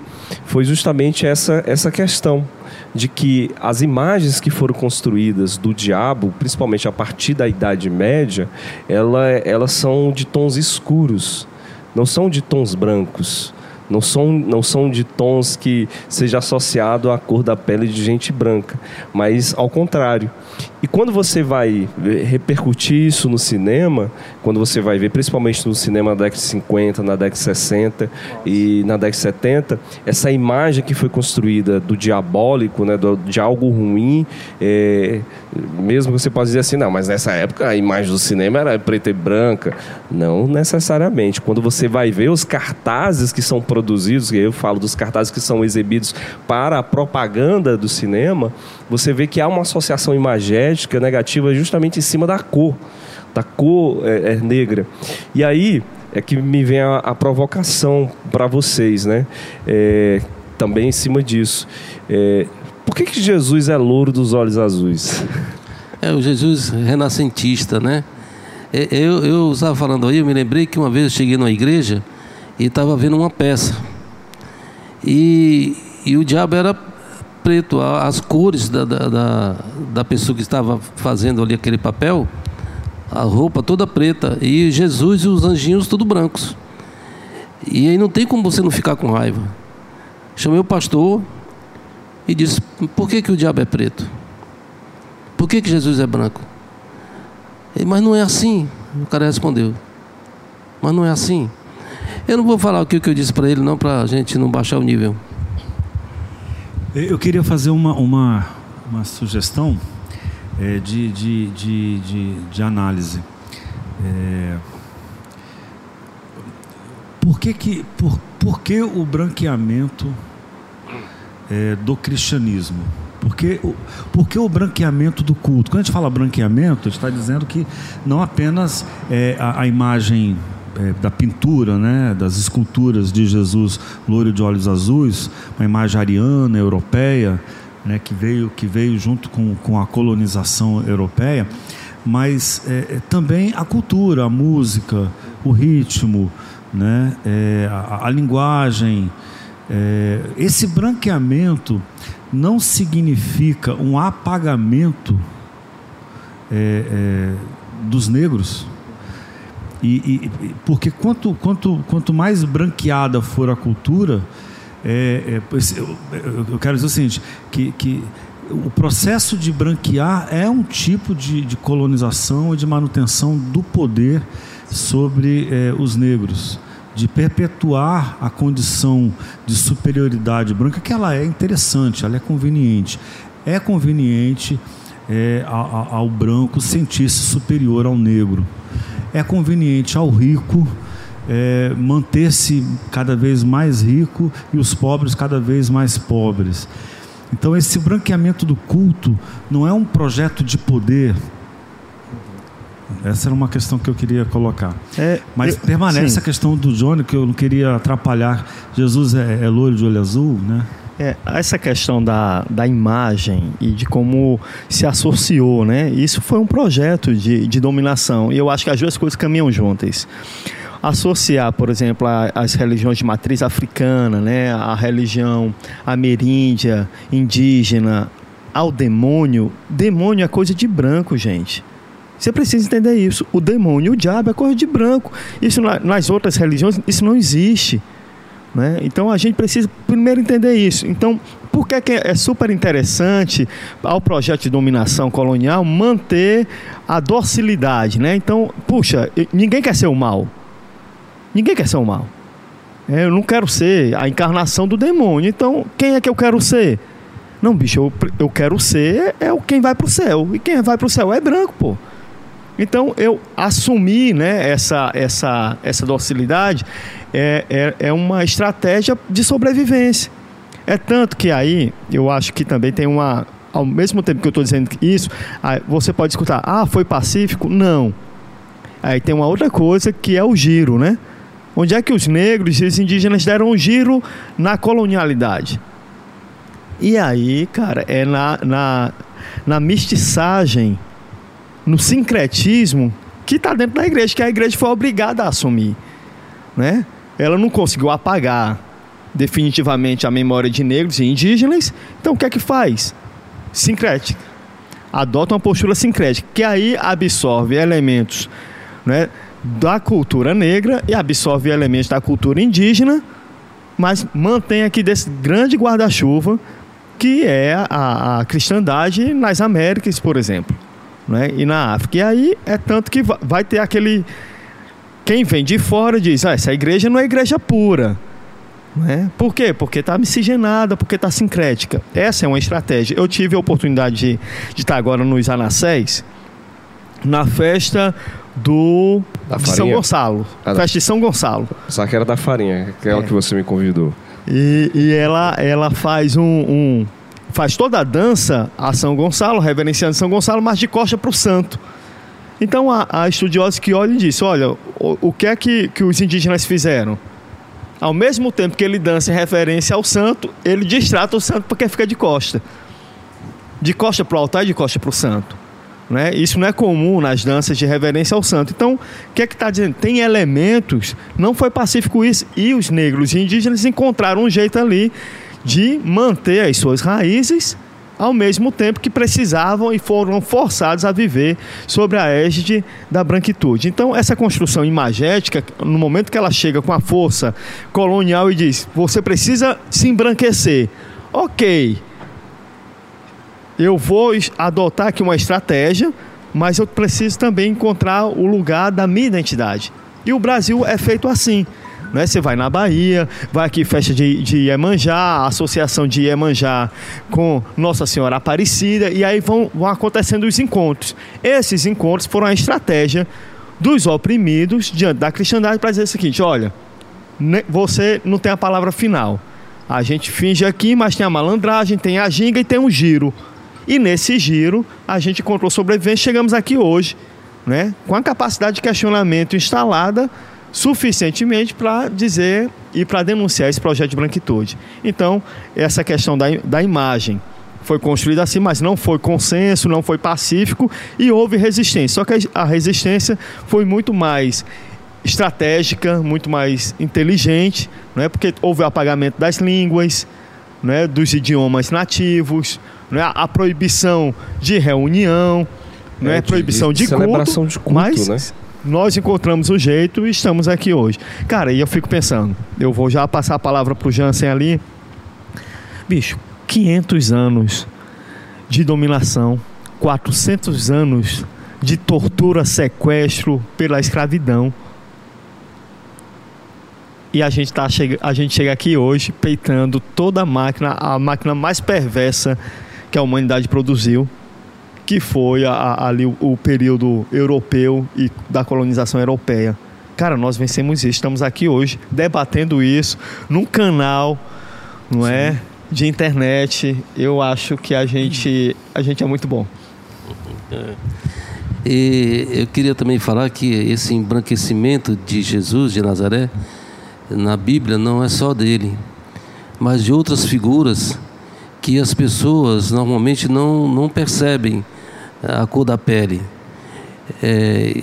Speaker 3: foi justamente essa, essa questão de que as imagens que foram construídas do diabo, principalmente a partir da Idade Média, ela, elas são de tons escuros, não são de tons brancos. Não são, não são de tons que seja associado à cor da pele de gente branca, mas ao contrário. E quando você vai repercutir isso no cinema, quando você vai ver, principalmente no cinema na década de 50, na década de 60 e na década de 70, essa imagem que foi construída do diabólico, né, do, de algo ruim, é, mesmo que você possa dizer assim, não, mas nessa época a imagem do cinema era preta e branca. Não necessariamente. Quando você vai ver os cartazes que são produzidos, eu falo dos cartazes que são exibidos para a propaganda do cinema, você vê que há uma associação imagética negativa justamente em cima da cor, da cor é, é negra. E aí é que me vem a, a provocação para vocês, né? É, também em cima disso. É, por que, que Jesus é louro dos olhos azuis?
Speaker 5: É o Jesus renascentista, né? É, eu, eu estava falando aí, eu me lembrei que uma vez eu cheguei numa igreja e estava vendo uma peça. E, e o diabo era preto, as cores da, da, da, da pessoa que estava fazendo ali aquele papel, a roupa toda preta, e Jesus e os anjinhos tudo brancos. E aí não tem como você não ficar com raiva. Chamei o pastor e disse: Por que, que o diabo é preto? Por que, que Jesus é branco? Ele, Mas não é assim. O cara respondeu: Mas não é assim. Eu não vou falar o que eu disse para ele, não, para a gente não baixar o nível.
Speaker 2: Eu queria fazer uma, uma, uma sugestão é, de, de, de, de, de análise. É, por, que, que, por, por que o branqueamento é, do cristianismo? Por que, por que o branqueamento do culto? Quando a gente fala branqueamento, a gente está dizendo que não apenas é, a, a imagem é, da pintura, né, das esculturas de Jesus loiro de olhos azuis, uma imagem ariana, europeia, né, que, veio, que veio junto com, com a colonização europeia, mas é, é também a cultura, a música, o ritmo, né, é, a, a, linguagem. É, esse branqueamento não significa um apagamento é, dos negros e, e, porque quanto, quanto, quanto mais branqueada for a cultura, é, é, eu, eu, quero dizer o seguinte, que, que o processo de branquear é um tipo de, de colonização e de manutenção do poder sobre é, os negros, de perpetuar a condição de superioridade branca, que ela é interessante, ela é conveniente. É conveniente é, ao, ao branco sentir-se superior ao negro é conveniente ao rico é, manter-se cada vez mais rico e os pobres cada vez mais pobres. Então, esse branqueamento do culto não é um projeto de poder. Essa era uma questão que eu queria colocar. É, Mas eu, permanece sim. a questão do Johnny, que eu não queria atrapalhar. Jesus é, é loiro de olho azul, né?
Speaker 4: É, essa questão da, da imagem e de como se associou, né? Isso foi um projeto de, de dominação. E eu acho que as duas coisas caminham juntas. Associar, por exemplo, as religiões de matriz africana, né? A religião ameríndia, indígena, ao demônio. Demônio é coisa de branco, gente. Você precisa entender isso. O demônio, o diabo é coisa de branco. Isso nas outras religiões, isso não existe. Né? Então a gente precisa primeiro entender isso. Então, por que, que é super interessante ao projeto de dominação colonial manter a docilidade? Né? Então, puxa, ninguém quer ser o mal. Ninguém quer ser o mal. É, eu não quero ser a encarnação do demônio. Então, quem é que eu quero ser? Não, bicho, eu, eu quero ser é o quem vai para o céu. E quem vai para o céu é branco, pô. Então eu assumi né, essa, essa, essa docilidade é, é, é uma estratégia de sobrevivência. É tanto que aí eu acho que também tem uma. Ao mesmo tempo que eu estou dizendo isso, você pode escutar, ah, foi pacífico? Não. Aí tem uma outra coisa que é o giro, né? Onde é que os negros e os indígenas deram um giro na colonialidade? E aí, cara, é na, na, na mestiçagem no sincretismo que está dentro da igreja, que a igreja foi obrigada a assumir. Né? Ela não conseguiu apagar definitivamente a memória de negros e indígenas, então o que é que faz? Sincrética. Adota uma postura sincrética, que aí absorve elementos né, da cultura negra e absorve elementos da cultura indígena, mas mantém aqui desse grande guarda-chuva que é a, a cristandade nas Américas, por exemplo, né? e na África. E aí é tanto que vai ter aquele. Quem vem de fora diz: ah, essa igreja não é igreja pura. Né? Por quê? Porque está miscigenada, porque está sincrética. Essa é uma estratégia. Eu tive a oportunidade de, de estar agora nos Anacés, na festa do
Speaker 3: Da
Speaker 4: de São? Gonçalo.
Speaker 3: Ah,
Speaker 4: festa de São Gonçalo.
Speaker 3: Só que era da farinha, aquela
Speaker 4: É.
Speaker 3: que você me convidou.
Speaker 4: E, e ela, ela faz um, um- faz toda a dança a São Gonçalo, reverenciando São Gonçalo, mas de costa para o santo. Então há, há estudiosos que olham e dizem, olha, o, o que é que, que os indígenas fizeram? Ao mesmo tempo que ele dança em referência ao santo, ele distrata o santo porque fica de costa. De costa para o altar e de costa para o santo. Né? Isso não é comum nas danças de reverência ao santo. Então, o que é que está dizendo? Tem elementos, não foi pacífico isso. E os negros e indígenas encontraram um jeito ali de manter as suas raízes ao mesmo tempo que precisavam e foram forçados a viver sobre a égide da branquitude. Então, essa construção imagética, no momento que ela chega com a força colonial e diz: você precisa se embranquecer. Ok, eu vou adotar aqui uma estratégia, mas eu preciso também encontrar o lugar da minha identidade. E o Brasil é feito assim. Né? Você vai na Bahia, vai aqui festa de, de Iemanjá, associação de Iemanjá com Nossa Senhora Aparecida, e aí vão, vão acontecendo os encontros. Esses encontros foram a estratégia dos oprimidos diante da cristandade para dizer o seguinte: olha, você não tem a palavra final. A gente finge aqui, mas tem a malandragem, tem a ginga e tem um giro. E nesse giro, a gente encontrou sobrevivência, chegamos aqui hoje, né, com a capacidade de questionamento instalada suficientemente para dizer e para denunciar esse projeto de branquitude. Então, essa questão da, da imagem foi construída assim, mas não foi consenso, não foi pacífico e houve resistência. Só que a resistência foi muito mais estratégica, muito mais inteligente, não é? Porque houve o apagamento das línguas, né, dos idiomas nativos, não é? a proibição de reunião, não é,
Speaker 3: de-
Speaker 4: proibição
Speaker 3: de
Speaker 4: de,
Speaker 3: celebração de culto,
Speaker 4: mas
Speaker 3: né?
Speaker 4: Nós encontramos o jeito e estamos aqui hoje. Cara, e eu fico pensando, eu vou já passar a palavra pro Jansen ali. Bicho, 500 anos de dominação, 400 anos de tortura, sequestro pela escravidão. E a gente, tá, a gente chega aqui hoje peitando toda a máquina, a máquina mais perversa que a humanidade produziu, que foi a- a- ali o, o período europeu e da colonização europeia. Cara, nós vencemos isso, estamos aqui hoje debatendo isso num canal, não é? De internet. Eu acho que a gente, a gente é muito bom.
Speaker 5: E eu queria também falar que esse embranquecimento de Jesus de Nazaré na Bíblia não é só dele, mas de outras figuras que as pessoas normalmente não, não percebem a cor da pele. É,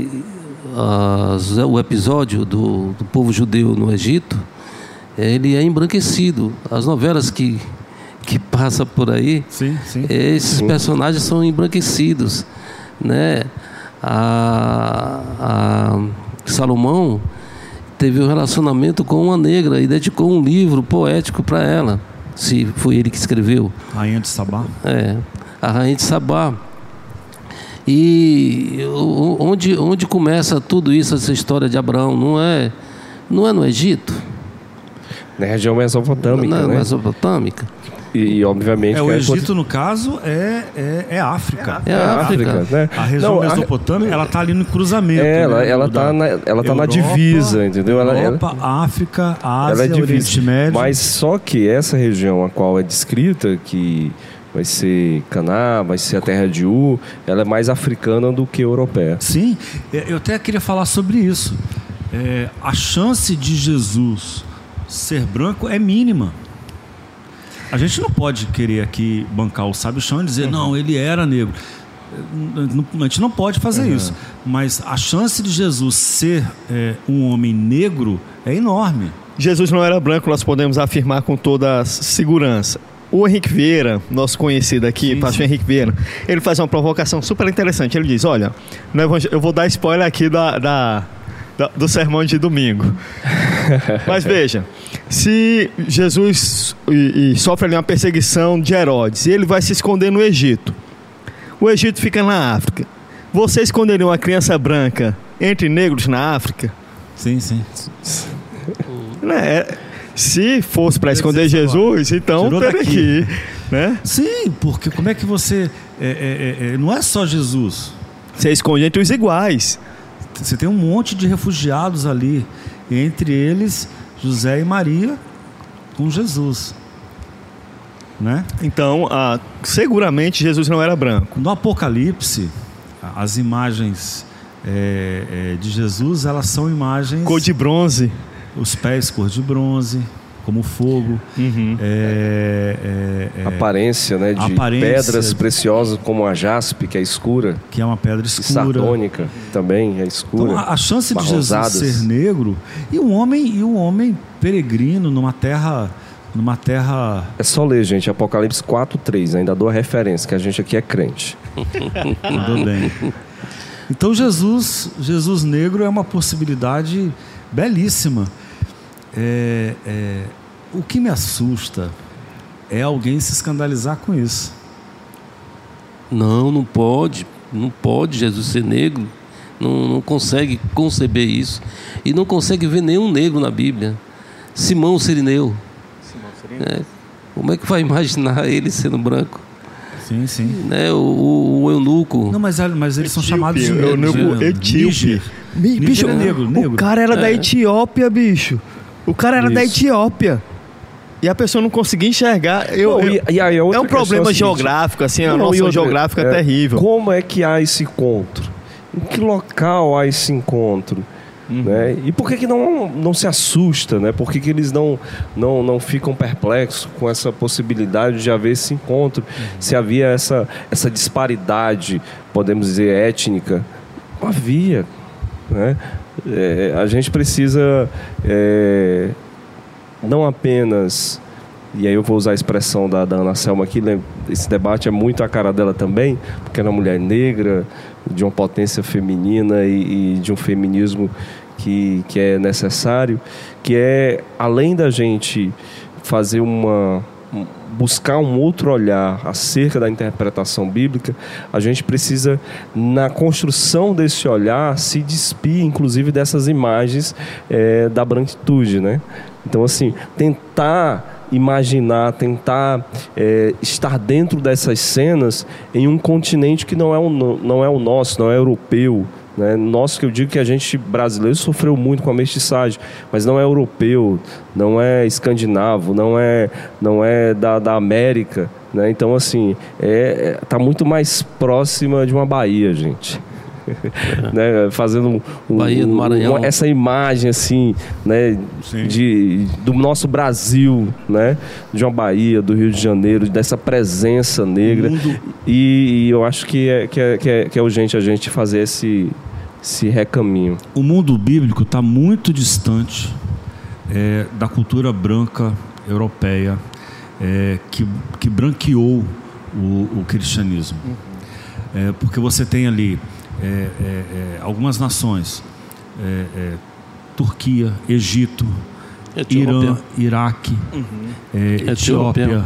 Speaker 5: as- o episódio do, do povo judeu no Egito, ele é embranquecido. As novelas que, que passam por aí,
Speaker 2: Sim, sim.
Speaker 5: esses personagens são embranquecidos, né? A, a Salomão teve um relacionamento com uma negra e dedicou um livro poético para ela, se foi ele que escreveu,
Speaker 2: Rainha de Sabá.
Speaker 5: é, a rainha de Sabá. E onde, onde começa tudo isso, essa história de Abraão? Não é, não é no Egito?
Speaker 3: Na região mesopotâmica,
Speaker 5: não é
Speaker 3: né?
Speaker 5: mesopotâmica?
Speaker 3: E, e, obviamente...
Speaker 2: É, o
Speaker 3: a-
Speaker 2: Egito, no caso, é, é, é África.
Speaker 5: É a África.
Speaker 3: né?
Speaker 2: A região
Speaker 3: Não, a-
Speaker 2: mesopotâmica, ela tá ali no cruzamento.
Speaker 3: É, ela,
Speaker 2: né,
Speaker 3: ela tá,
Speaker 2: da
Speaker 3: na, ela tá na
Speaker 2: Europa,
Speaker 3: divisa, entendeu? Ela, ela,
Speaker 2: Europa, África, Ásia,
Speaker 3: ela é
Speaker 2: Oriente. Médio.
Speaker 3: Mas só que essa região a qual é descrita, que vai ser Caná, vai ser a terra de U, ela é mais africana do que europeia.
Speaker 2: Sim, é, eu até queria falar sobre isso. É, a chance de Jesus ser branco é mínima. A gente não pode querer aqui bancar o sábio chão e dizer, não, ele era negro. a gente não pode fazer uhum. isso. Mas a chance de Jesus ser é, um homem negro é enorme.
Speaker 4: Jesus não era branco, nós podemos afirmar com toda segurança. O Henrique Vieira, nosso conhecido aqui, sim, pastor sim. Henrique Vieira, ele faz uma provocação super interessante. Ele diz: Olha, eu vou dar spoiler aqui da, da, da do sermão de domingo. Mas veja, se Jesus e, e sofre ali uma perseguição de Herodes e ele vai se esconder no Egito, o Egito fica na África. Você esconderia uma criança branca entre negros na África?
Speaker 2: Sim, sim.
Speaker 4: Né? Se fosse para esconder Jesus, então teria que né?
Speaker 2: Sim, porque como é que você... É, é, é, é, não é só Jesus.
Speaker 4: Você esconde entre os iguais.
Speaker 2: Você tem um monte de refugiados ali. Entre eles, José e Maria com Jesus. Né?
Speaker 4: Então, ah, seguramente Jesus não era branco.
Speaker 2: No Apocalipse, as imagens é, é, de Jesus, elas são imagens...
Speaker 4: Cor de bronze
Speaker 2: os pés cor de bronze, como fogo.
Speaker 3: Uhum. É, é, é, aparência, né, de aparência, pedras preciosas como a jaspe, que é escura.
Speaker 2: Que é uma pedra escura. E
Speaker 3: sardônica também é escura.
Speaker 2: Então, a, a chance de Jesus ser negro e um homem e um homem peregrino numa terra numa terra.
Speaker 3: É só ler, gente, Apocalipse 4:3, ainda dou a referência que a gente aqui é crente.
Speaker 2: Tudo bem. Então Jesus, Jesus negro é uma possibilidade belíssima. É, é, o que me assusta é alguém se escandalizar com isso.
Speaker 5: Não, não pode. Não pode Jesus ser negro. Não, não consegue conceber isso. E não consegue ver nenhum negro na Bíblia. Simão Sirineu. Simão Sirineu. É, como é que vai imaginar ele sendo branco?
Speaker 2: Sim, sim.
Speaker 5: Né, o, o eunuco.
Speaker 2: Não, mas, mas eles são chamados de
Speaker 4: eunuco etíope. Bicho, é negro, negro. o cara era é. da Etiópia, bicho. O cara era Isso. da Etiópia. E a pessoa não conseguia enxergar. Eu, não, eu, e, e é um problema é geográfico, assim, a nossa outra, geográfica é, é terrível.
Speaker 3: Como é que há esse encontro? Em que local há esse encontro? Uhum. Né? E por que, que não, não se assusta? Né? Por que, que eles não, não, não ficam perplexos com essa possibilidade de haver esse encontro? Uhum. Se havia essa, essa disparidade, podemos dizer, étnica? Havia. Né? É, a gente precisa é, não apenas e aí eu vou usar a expressão da, da Ana Selma aqui, esse debate é muito a cara dela também, porque é uma mulher negra, de uma potência feminina e, e de um feminismo que, que é necessário, que é, além da gente fazer uma buscar um outro olhar acerca da interpretação bíblica, a gente precisa, na construção desse olhar, se despir, inclusive, dessas imagens é, da branquitude, né? Então, assim, tentar imaginar, tentar é, estar dentro dessas cenas em um continente que não é o, não é o nosso, não é europeu, né? Nosso que eu digo que a gente brasileiro sofreu muito com a mestiçagem, mas não é europeu, não é escandinavo, não é, não é da, da América. Né? Então, assim, é, é, tá muito mais próxima de uma Bahia, gente. né, fazendo um,
Speaker 5: Bahia do Maranhão.
Speaker 3: Uma, essa imagem assim, né, de, do nosso Brasil, né, de uma Bahia, do Rio de Janeiro, dessa presença negra. E, e, eu acho que é, que, é, que, é, que é urgente a gente fazer esse, esse recaminho.
Speaker 2: O mundo bíblico está muito distante é, da cultura branca europeia é, que, que branqueou o, o cristianismo. Uhum. É, porque você tem ali algumas nações, é, Turquia, Egito, Etiópia. Irã, Iraque, uhum. Etiópia. Etiópia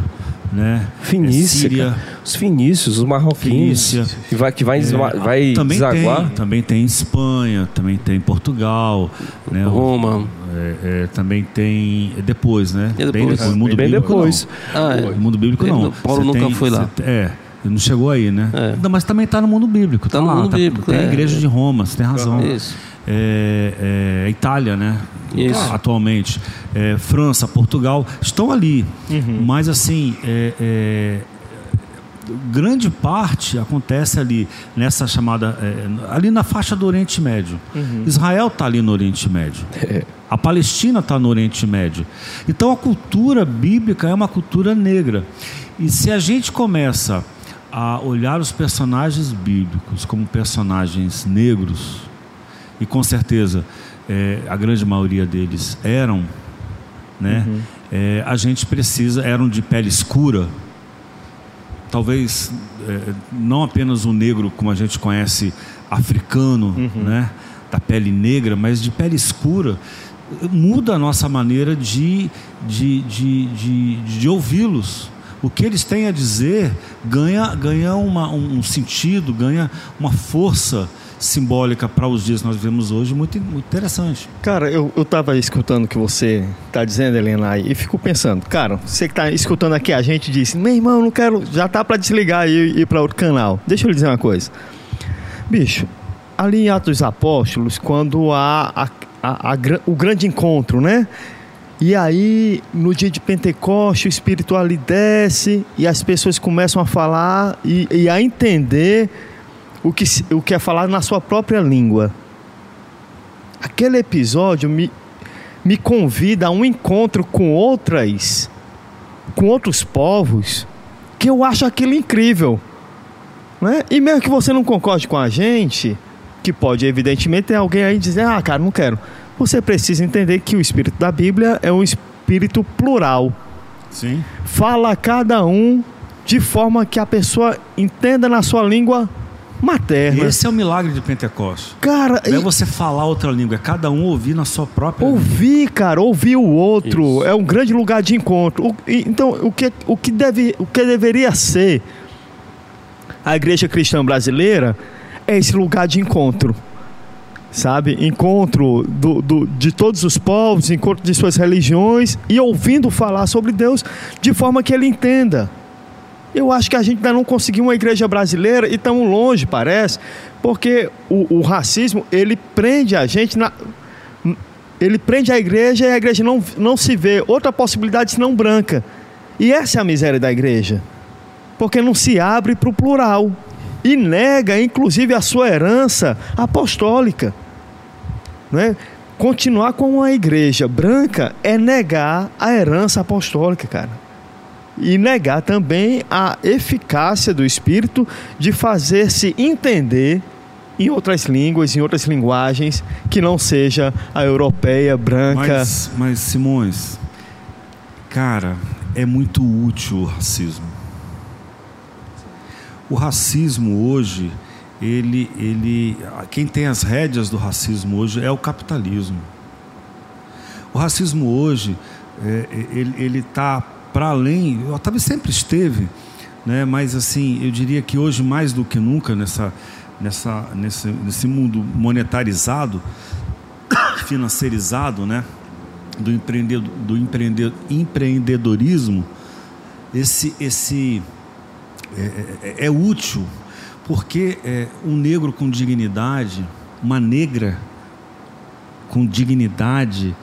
Speaker 2: né?
Speaker 3: Finícia, Síria, os finícios, os marroquinos, Finícia, que vai, que vai, é, vai
Speaker 2: também desaguar. Tem, também tem Espanha, também tem Portugal, né?
Speaker 5: Roma.
Speaker 2: É, é, também tem depois, né?
Speaker 5: depois. Bem depois.
Speaker 3: O mundo
Speaker 5: bem
Speaker 3: bíblico depois.
Speaker 2: Não. Ah, é. O mundo bíblico não.
Speaker 5: Paulo você nunca tem, foi lá.
Speaker 2: é. Não chegou aí, né? É. Não, mas também está no mundo bíblico. Está tá no lá, mundo tá, bíblico. Tem a é. igreja de Roma, você tem razão. Isso. É, é, Itália, né? Isso. Atualmente. É, França, Portugal, estão ali. Uhum. Mas assim, é, é, grande parte acontece ali nessa chamada. É, ali na faixa do Oriente Médio. Uhum. Israel está ali no Oriente Médio. A Palestina está no Oriente Médio. Então a cultura bíblica é uma cultura negra. E se a gente começa a olhar os personagens bíblicos como personagens negros, e com certeza é, a grande maioria deles eram, né? Uhum. É, a gente precisa, eram de pele escura, talvez é, não apenas o negro como a gente conhece africano, uhum. né? Da pele negra, mas de pele escura muda a nossa maneira de, de, de, de, de ouvi-los o que eles têm a dizer ganha, ganha uma, um sentido, ganha uma força simbólica para os dias que nós vivemos hoje muito, muito interessante.
Speaker 4: Cara, eu estava escutando o que você está dizendo, Helena, e fico pensando, cara, você que está escutando aqui, a gente disse, meu irmão, não quero, já tá para desligar e ir para outro canal. Deixa eu lhe dizer uma coisa. Bicho, ali em Atos Apóstolos, quando há a, a, a, o grande encontro, né? E aí, no dia de Pentecoste, o Espírito ali desce e as pessoas começam a falar e, e a entender o que, o que é falado na sua própria língua. Aquele episódio me, me convida a um encontro com outras, com outros povos, que eu acho aquilo incrível. Né? E mesmo que você não concorde com a gente, que pode evidentemente ter alguém aí dizer, ah, cara, não quero você precisa entender que o espírito da Bíblia é um espírito plural.
Speaker 2: Sim.
Speaker 4: Fala a cada um de forma que a pessoa entenda na sua língua materna.
Speaker 2: Esse é o milagre de Pentecostes.
Speaker 4: Cara,
Speaker 2: não é você falar outra língua, é cada um ouvir na sua própria
Speaker 4: Ouvir, língua. cara, ouvir o outro Isso. é um grande lugar de encontro. O, então, o que, o, que deve, o que deveria ser a igreja cristã brasileira é esse lugar de encontro sabe? Encontro do, do, de todos os povos, encontro de suas religiões e ouvindo falar sobre Deus de forma que ele entenda. Eu acho que a gente ainda não conseguiu uma igreja brasileira e estamos longe, parece, porque o, o, racismo ele prende a gente na, ele prende a igreja e a igreja não, não se vê outra possibilidade senão branca. E essa é a miséria da igreja, porque não se abre para o plural e nega, inclusive, a sua herança apostólica. Né? Continuar com uma igreja branca é negar a herança apostólica, cara. E negar também a eficácia do Espírito de fazer-se entender em outras línguas, em outras linguagens, que não seja a europeia, branca.
Speaker 2: Mas, mas Simões, cara, é muito útil o racismo. O racismo hoje ele, ele, quem tem as rédeas do racismo hoje é o capitalismo. O racismo hoje, é, ele está para além, talvez sempre esteve, né? mas assim, eu diria que hoje mais do que nunca nessa, nessa, nesse, nesse mundo monetarizado, financeirizado, né? do, empreendedor, do empreendedor, empreendedorismo, esse, esse é, é, é útil porque é, um negro com dignidade, uma negra com dignidade,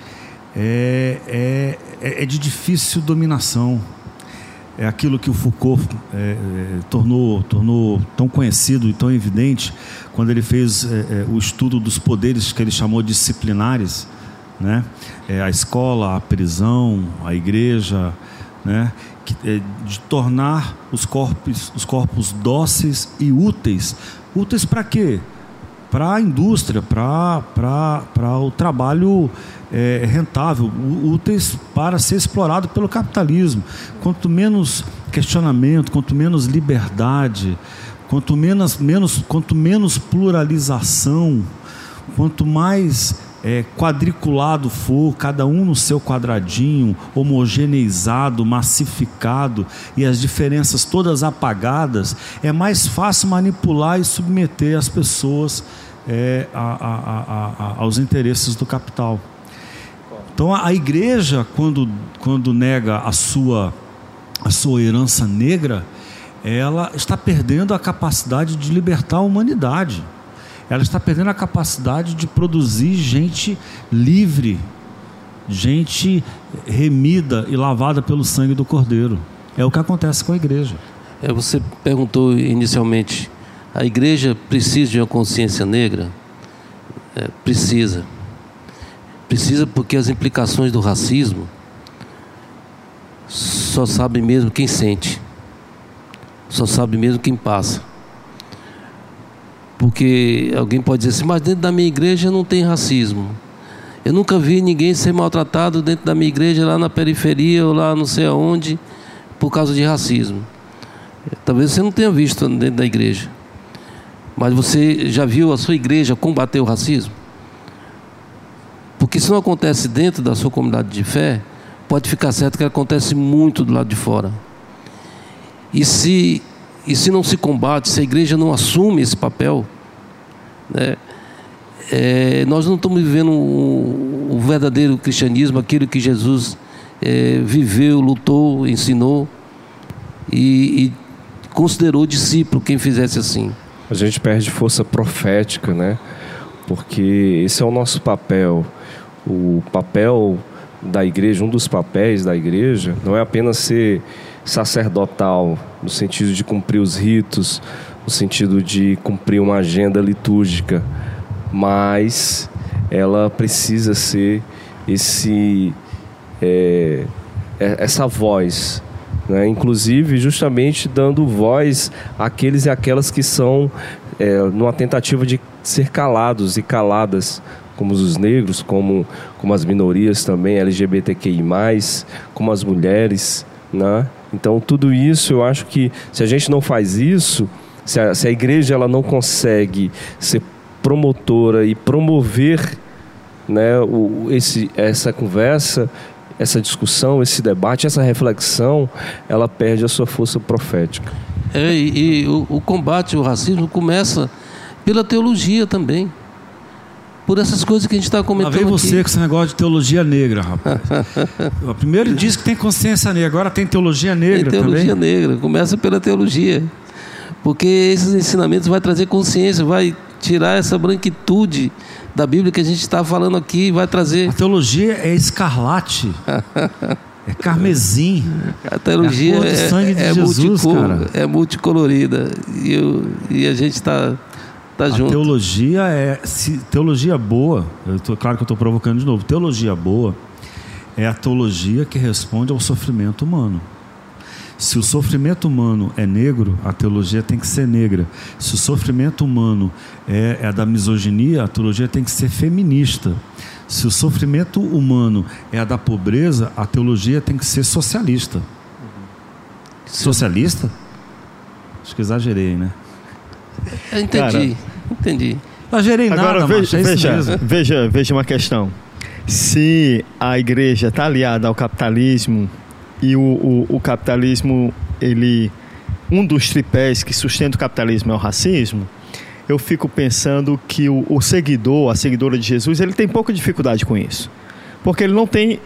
Speaker 2: é, é, é, é de difícil dominação. É aquilo que o Foucault é, é, tornou, tornou tão conhecido e tão evidente quando ele fez é, o estudo dos poderes que ele chamou disciplinares, né? a escola, a prisão, a igreja, né? É, de tornar os corpos, os corpos dóceis e úteis. Úteis para quê? Para a indústria, para o trabalho é, rentável, úteis para ser explorado pelo capitalismo. Quanto menos questionamento, quanto menos liberdade, quanto menos, menos, quanto menos pluralização, quanto mais é, quadriculado for, cada um no seu quadradinho, homogeneizado, massificado e as diferenças todas apagadas, é mais fácil manipular e submeter as pessoas é, a, a, a, aos interesses do capital. Então a igreja, quando, quando nega a sua, a sua herança negra, ela está perdendo a capacidade de libertar a humanidade ela está perdendo a capacidade de produzir gente livre, gente remida e lavada pelo sangue do Cordeiro. É o que acontece com a igreja.
Speaker 5: É, você perguntou inicialmente: a igreja precisa de uma consciência negra? É, precisa. Precisa porque as implicações do racismo só sabe mesmo quem sente. Só sabe mesmo quem passa. Porque alguém pode dizer assim, mas dentro da minha igreja não tem racismo. Eu nunca vi ninguém ser maltratado dentro da minha igreja, lá na periferia ou lá não sei aonde, por causa de racismo. Talvez você não tenha visto dentro da igreja. Mas você já viu a sua igreja combater o racismo? Porque se não acontece dentro da sua comunidade de fé, pode ficar certo que acontece muito do lado de fora. E se, e se não se combate, se a igreja não assume esse papel, né, é, nós não estamos vivendo o, verdadeiro cristianismo, aquilo que Jesus é, viveu, lutou, ensinou e, e considerou discípulo quem fizesse assim.
Speaker 3: A gente perde força profética, né? Porque esse é o nosso papel. O papel da igreja, um dos papéis da igreja, não é apenas ser sacerdotal, no sentido de cumprir os ritos, no sentido de cumprir uma agenda litúrgica, mas ela precisa ser esse é, é essa voz né? inclusive justamente dando voz àqueles e aquelas que são é, numa tentativa de ser calados e caladas, como os negros, como, como as minorias também, LGBTQI+, como as mulheres, né? Então tudo isso eu acho que se a gente não faz isso, se a, se a igreja ela não consegue ser promotora e promover né, o, esse, essa conversa, essa discussão, esse debate, essa reflexão, ela perde a sua força profética.
Speaker 5: É, e, e o, o, combate ao racismo começa pela teologia também. Por essas coisas que a gente está comentando. Lá vem
Speaker 2: você aqui. com esse negócio de teologia negra, rapaz. Primeiro diz que tem consciência negra, agora tem teologia negra
Speaker 5: tem teologia
Speaker 2: também.
Speaker 5: negra, começa pela teologia. Porque esses ensinamentos vai trazer consciência, vai tirar essa branquitude da Bíblia que a gente está falando aqui vai trazer.
Speaker 2: A teologia é escarlate. É carmesim.
Speaker 5: A teologia é, é, sangue de é, Jesus, cara. é multicolorida. E, eu, e a gente está tá junto. A
Speaker 2: teologia é. Se, teologia boa, eu tô, claro que eu estou provocando de novo. Teologia boa é a teologia que responde ao sofrimento humano. Se o sofrimento humano é negro, a teologia tem que ser negra. Se o sofrimento humano é, é da misoginia, a teologia tem que ser feminista. Se o sofrimento humano é a da pobreza, a teologia tem que ser socialista. Socialista? Acho que exagerei, né?
Speaker 5: Eu entendi, Cara, entendi.
Speaker 2: Exagerei Agora, nada, veja,
Speaker 4: é veja, veja, veja uma questão. Se a igreja está aliada ao capitalismo e o, o, o capitalismo, ele um dos tripés que sustenta o capitalismo é o racismo, eu fico pensando que o, o, seguidor, a seguidora de Jesus, ele tem pouca dificuldade com isso. Porque ele não tem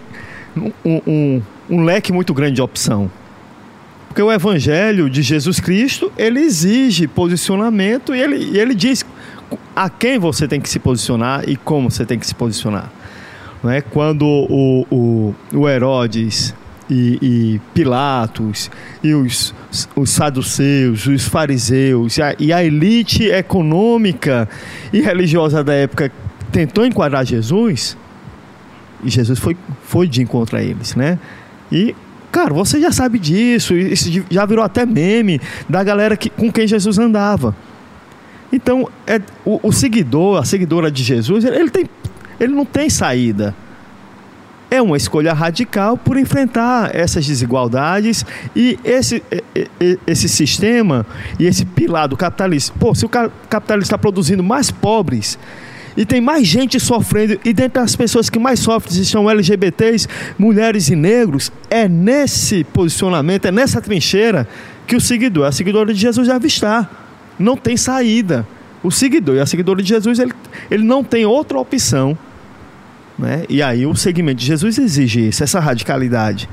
Speaker 4: um, um, um, leque muito grande de opção. Porque o evangelho de Jesus Cristo, ele exige posicionamento e ele, e ele diz a quem você tem que se posicionar e como você tem que se posicionar. Não é? Quando o, o, o Herodes e, e, Pilatos, e os, os saduceus, os fariseus, e a, e a, elite econômica e religiosa da época tentou enquadrar Jesus, e Jesus foi, foi de encontro a eles, né? E, cara, você já sabe disso, isso já virou até meme da galera que, com quem Jesus andava. Então, é, o, o seguidor, a seguidora de Jesus, ele, tem, ele não tem saída é uma escolha radical por enfrentar essas desigualdades e esse, esse sistema e esse pilar do capitalismo. Pô, se o capitalismo está produzindo mais pobres e tem mais gente sofrendo, e dentre as pessoas que mais sofrem são LGBTs, mulheres e negros, é nesse posicionamento, é nessa trincheira que o seguidor, a seguidora de Jesus deve estar. Não tem saída. O seguidor e a seguidora de Jesus, ele, ele não tem outra opção né? E aí o segmento de Jesus exige isso, essa radicalidade.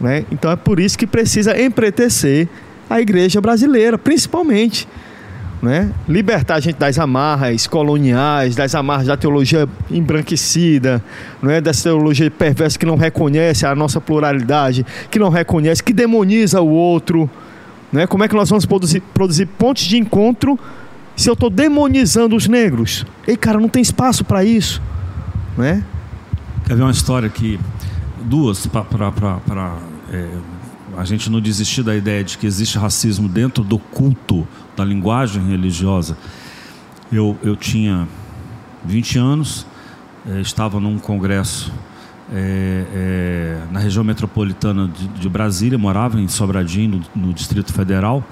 Speaker 4: Né? Então é por isso que precisa empretecer a igreja brasileira, principalmente. Né? Libertar a gente das amarras coloniais, das amarras da teologia embranquecida, é? dessa teologia perversa que não reconhece a nossa pluralidade, que não reconhece, que demoniza o outro. Né? Como é que nós vamos produzir, produzir pontos de encontro se eu estou demonizando os negros? Ei, cara, não tem espaço para isso. Né?
Speaker 2: Quer ver uma história que duas para é, a gente não desistir da ideia de que existe racismo dentro do culto, da linguagem religiosa. Eu, eu tinha 20 anos, eh, estava num congresso eh, eh, na região metropolitana de, de, Brasília, morava em Sobradinho, no, no, Distrito Federal,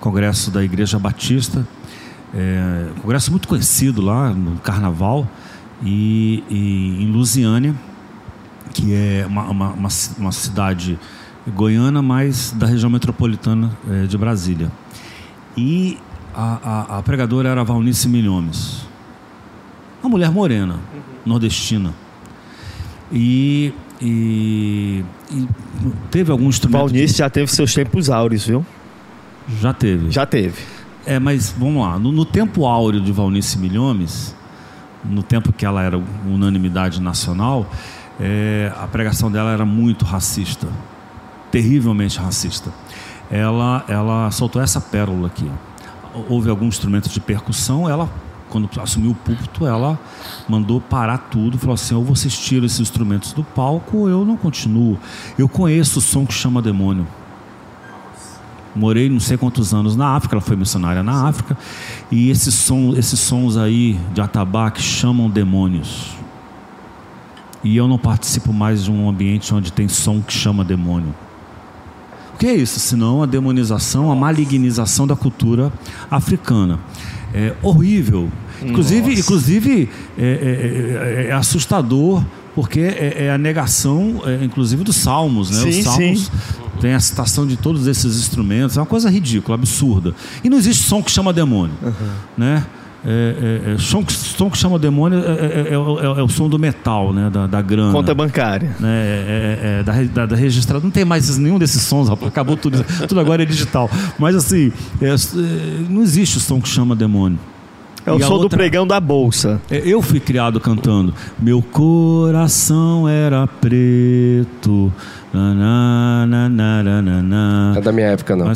Speaker 2: congresso da Igreja Batista, congresso muito conhecido lá no Carnaval, e, e em Lusiânia, que é uma, uma, uma, uma cidade goiana, mas da região metropolitana de Brasília. E a, a, a, pregadora era Valnice Milhomes, uma mulher morena, uhum. nordestina. E, e, e, teve algum instrumento.
Speaker 4: Valnice já teve seus tempos áureos, viu?
Speaker 2: Já teve.
Speaker 4: Já teve.
Speaker 2: É, mas vamos lá. No, no tempo áureo de Valnice Milhomes, no tempo que ela era unanimidade nacional, é, a pregação dela era muito racista, terrivelmente racista. Ela, ela soltou essa pérola aqui. Houve algum instrumento de percussão, ela quando assumiu o púlpito, ela mandou parar tudo, falou assim: ou vocês tiram esses instrumentos do palco, ou eu não continuo. Eu conheço o som que chama demônio. Morei não sei quantos anos na África, ela foi missionária na África, e esses, som, esses sons aí de atabaque chamam demônios. E eu não participo mais de um ambiente onde tem som que chama demônio. O que é isso? Senão a demonização, a malignização da cultura africana. É horrível. Inclusive, inclusive é, é, é, é assustador porque é, é, a negação, é, inclusive, dos salmos, né?
Speaker 4: Sim,
Speaker 2: Os salmos
Speaker 4: sim.
Speaker 2: tem a citação de todos esses instrumentos, é uma coisa ridícula, absurda. E não existe som que chama demônio, uhum. né? É, é, é, som, que, som que chama demônio é, é, é, o som do metal, né? Da, da grana.
Speaker 4: Conta bancária.
Speaker 2: Né? da, da, da registrada. Não tem mais nenhum desses sons, rapaz. Acabou tudo. tudo agora é digital. Mas assim, não existe o som que chama demônio.
Speaker 4: É o som outra... do pregão da bolsa.
Speaker 2: É, eu fui criado cantando. Meu coração era preto.
Speaker 3: É da minha época, não.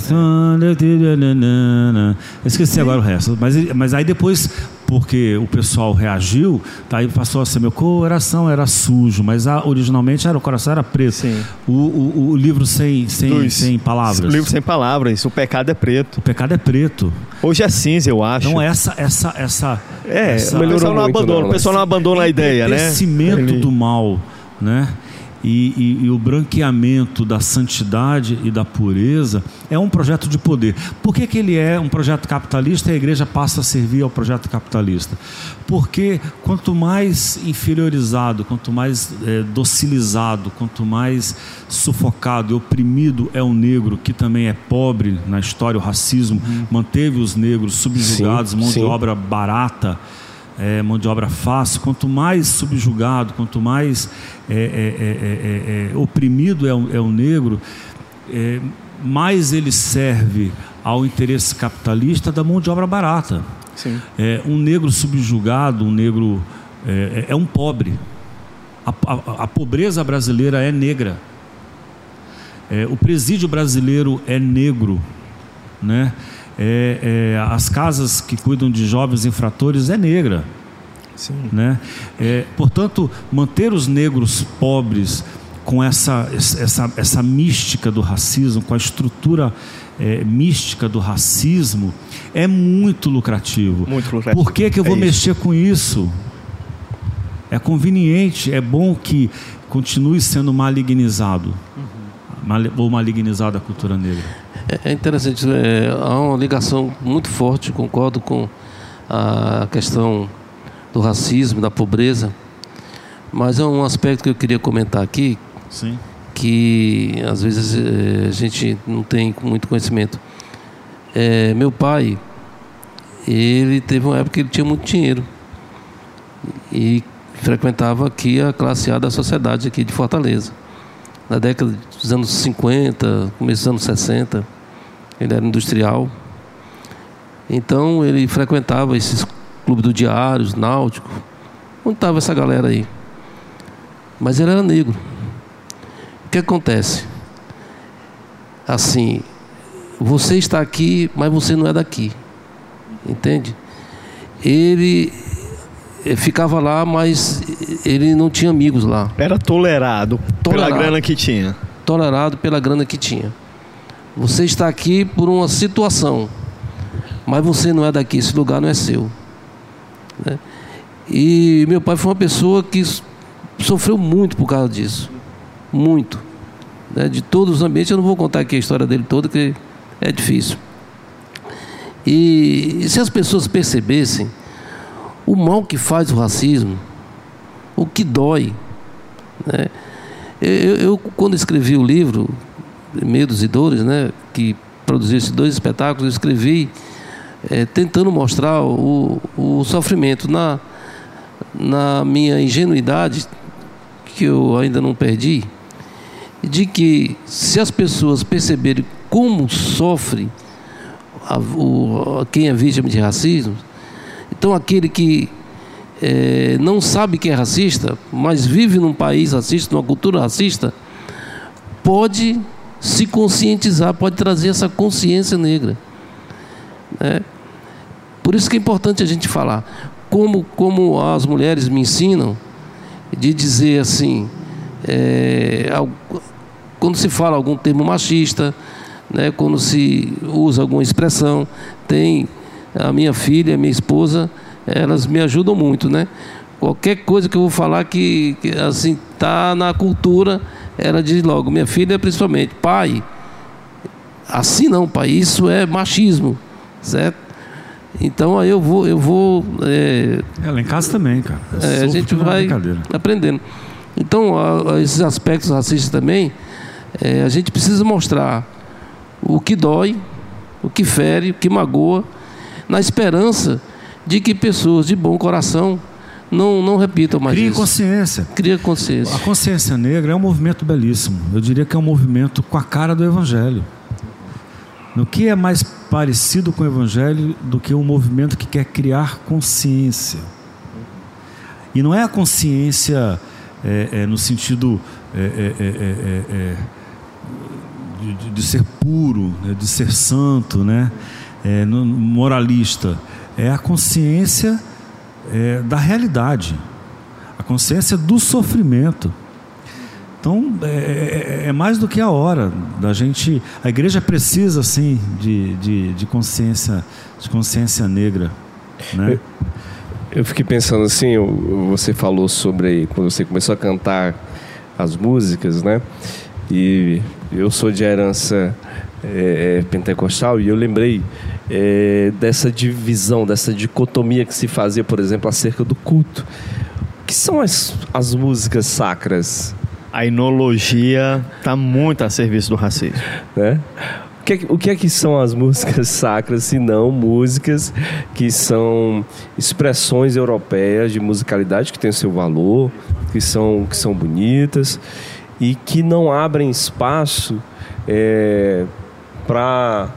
Speaker 2: esqueci agora o resto. Mas, mas aí depois, porque o pessoal reagiu, tá, aí passou a ser meu coração era sujo, mas a, originalmente era o coração era preto. O, o, o, livro sem, sem, sem palavras.
Speaker 4: O livro sem palavras, o pecado é preto.
Speaker 2: O pecado é preto.
Speaker 4: Hoje é cinza, eu acho.
Speaker 2: Então essa essa essa
Speaker 4: é,
Speaker 2: essa,
Speaker 4: o pessoal não abandona, o pessoal não abandona a ideia, né?
Speaker 2: Crescimento do mal, né? E, e, e, o branqueamento da santidade e da pureza é um projeto de poder. Por que, que ele é um projeto capitalista e a igreja passa a servir ao projeto capitalista? Porque quanto mais inferiorizado, quanto mais é, docilizado, quanto mais sufocado e oprimido é o negro, que também é pobre na história, o racismo uhum. manteve os negros subjugados, sim, mão sim. de obra barata é, mão de obra fácil, quanto mais subjugado, quanto mais é, é, é, é oprimido é o, é o negro, mais ele serve ao interesse capitalista da mão de obra barata. um negro subjugado, um negro é, um pobre. A, a, a, pobreza brasileira é negra. o presídio brasileiro é negro, né? É, é, as casas que cuidam de jovens infratores é negra. Sim. Né? É, portanto, manter os negros pobres com essa, essa, essa mística do racismo, com a estrutura é, mística do racismo, é muito lucrativo.
Speaker 4: Muito lucrativo.
Speaker 2: Por que, que eu vou é mexer com isso? É conveniente, é bom que continue sendo malignizado. Uhum. Ou malignizada a cultura negra.
Speaker 5: É, é interessante, é, há uma ligação muito forte, concordo com a questão do racismo, da pobreza, mas é um aspecto que eu queria comentar aqui,
Speaker 2: Sim.
Speaker 5: que às vezes é, a gente não tem muito conhecimento. É, meu pai, ele teve uma época que ele tinha muito dinheiro e frequentava aqui a classe A da sociedade aqui de Fortaleza na década dos anos 50, começo dos anos 60. Ele era industrial. Então ele frequentava esses clubes do Diário, Náutico. Onde estava essa galera aí? Mas ele era negro. O que acontece? Assim, você está aqui, mas você não é daqui. Entende? Ele ficava lá, mas ele não tinha amigos lá.
Speaker 4: Era tolerado, tolerado pela grana que tinha.
Speaker 5: Tolerado pela grana que tinha. Você está aqui por uma situação, mas você não é daqui, esse lugar não é seu. Né? E meu pai foi uma pessoa que sofreu muito por causa disso. Muito. Né? De todos os ambientes, eu não vou contar aqui a história dele toda, que é difícil. E se as pessoas percebessem o mal que faz o racismo, o que dói. Né? Eu, eu, quando escrevi o livro, Medos e Dores, né, que produziu esses dois espetáculos, eu escrevi é, tentando mostrar o, o sofrimento na, na minha ingenuidade, que eu ainda não perdi, de que se as pessoas perceberem como sofre a, o, quem é vítima de racismo, então aquele que é, não sabe que é racista, mas vive num país racista, numa cultura racista, pode se conscientizar, pode trazer essa consciência negra. Né? Por isso que é importante a gente falar. Como, como as mulheres me ensinam, de dizer assim, é, quando se fala algum termo machista, né, quando se usa alguma expressão, tem a minha filha, a minha esposa, elas me ajudam muito, né? Qualquer coisa que eu vou falar que, que assim tá na cultura, ela diz logo, minha filha principalmente, pai, assim não, pai, isso é machismo, certo? Então aí eu vou, eu vou. É,
Speaker 2: é lá em casa também, cara.
Speaker 5: É, a gente vai aprendendo. Então, a, a esses aspectos racistas também, é, a gente precisa mostrar o que dói, o que fere, o que magoa, na esperança de que pessoas de bom coração não, não repitam mais
Speaker 2: Cria
Speaker 5: isso.
Speaker 2: consciência.
Speaker 5: Cria consciência.
Speaker 2: A consciência negra é um movimento belíssimo. Eu diria que é um movimento com a cara do Evangelho. O que é mais parecido com o Evangelho do que um movimento que quer criar consciência? E não é a consciência é, é, no sentido é, é, é, é de, de, ser puro, né, de ser santo, né, moralista. É a consciência da realidade, a consciência do sofrimento. Então, é, é, é, mais do que a hora da gente. A igreja precisa, sim, de, de, de consciência, de consciência negra. Né?
Speaker 3: Eu, eu fiquei pensando assim, você falou sobre quando você começou a cantar as músicas, né? E eu sou de herança é, é pentecostal e eu lembrei é, dessa divisão, dessa dicotomia que se fazia, por exemplo, acerca do culto. O que são as, as músicas sacras?
Speaker 4: A enologia está muito a serviço do racismo.
Speaker 3: Né? O que, é, o que é que são as músicas sacras, se não músicas que são expressões europeias de musicalidade que têm seu valor, que são, que são bonitas e que não abrem espaço é, para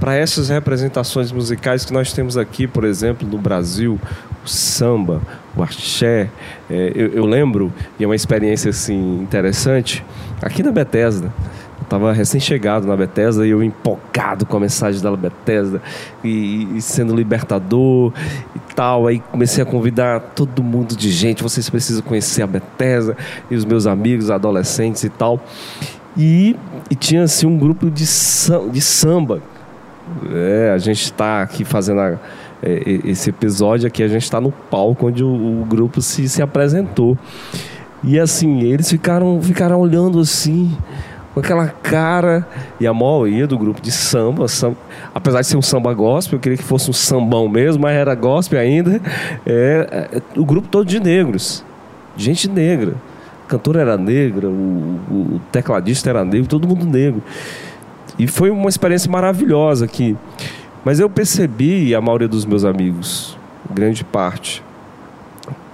Speaker 3: para essas representações musicais que nós temos aqui, por exemplo, no Brasil, o samba, o axé. É, eu, eu, lembro, e é uma experiência assim interessante, aqui na Bethesda. Eu estava recém-chegado na Bethesda e eu empolgado com a mensagem da Bethesda e, e, sendo libertador e tal. Aí comecei a convidar todo mundo de gente, vocês precisam conhecer a Bethesda e os meus amigos adolescentes e tal. E, e tinha assim um grupo de, de samba. É, a gente está aqui fazendo a, é, esse episódio aqui, a gente está no palco onde o, o, grupo se, se apresentou. E assim, eles ficaram, ficaram olhando assim, com aquela cara. E a maioria do grupo de samba, samba, apesar de ser um samba gospel, eu queria que fosse um sambão mesmo, mas era gospel ainda. É, é, o grupo todo de negros, gente negra. A cantora era negra, o, o tecladista era negro, todo mundo negro. E foi uma experiência maravilhosa que mas eu percebi, a maioria dos meus amigos, grande parte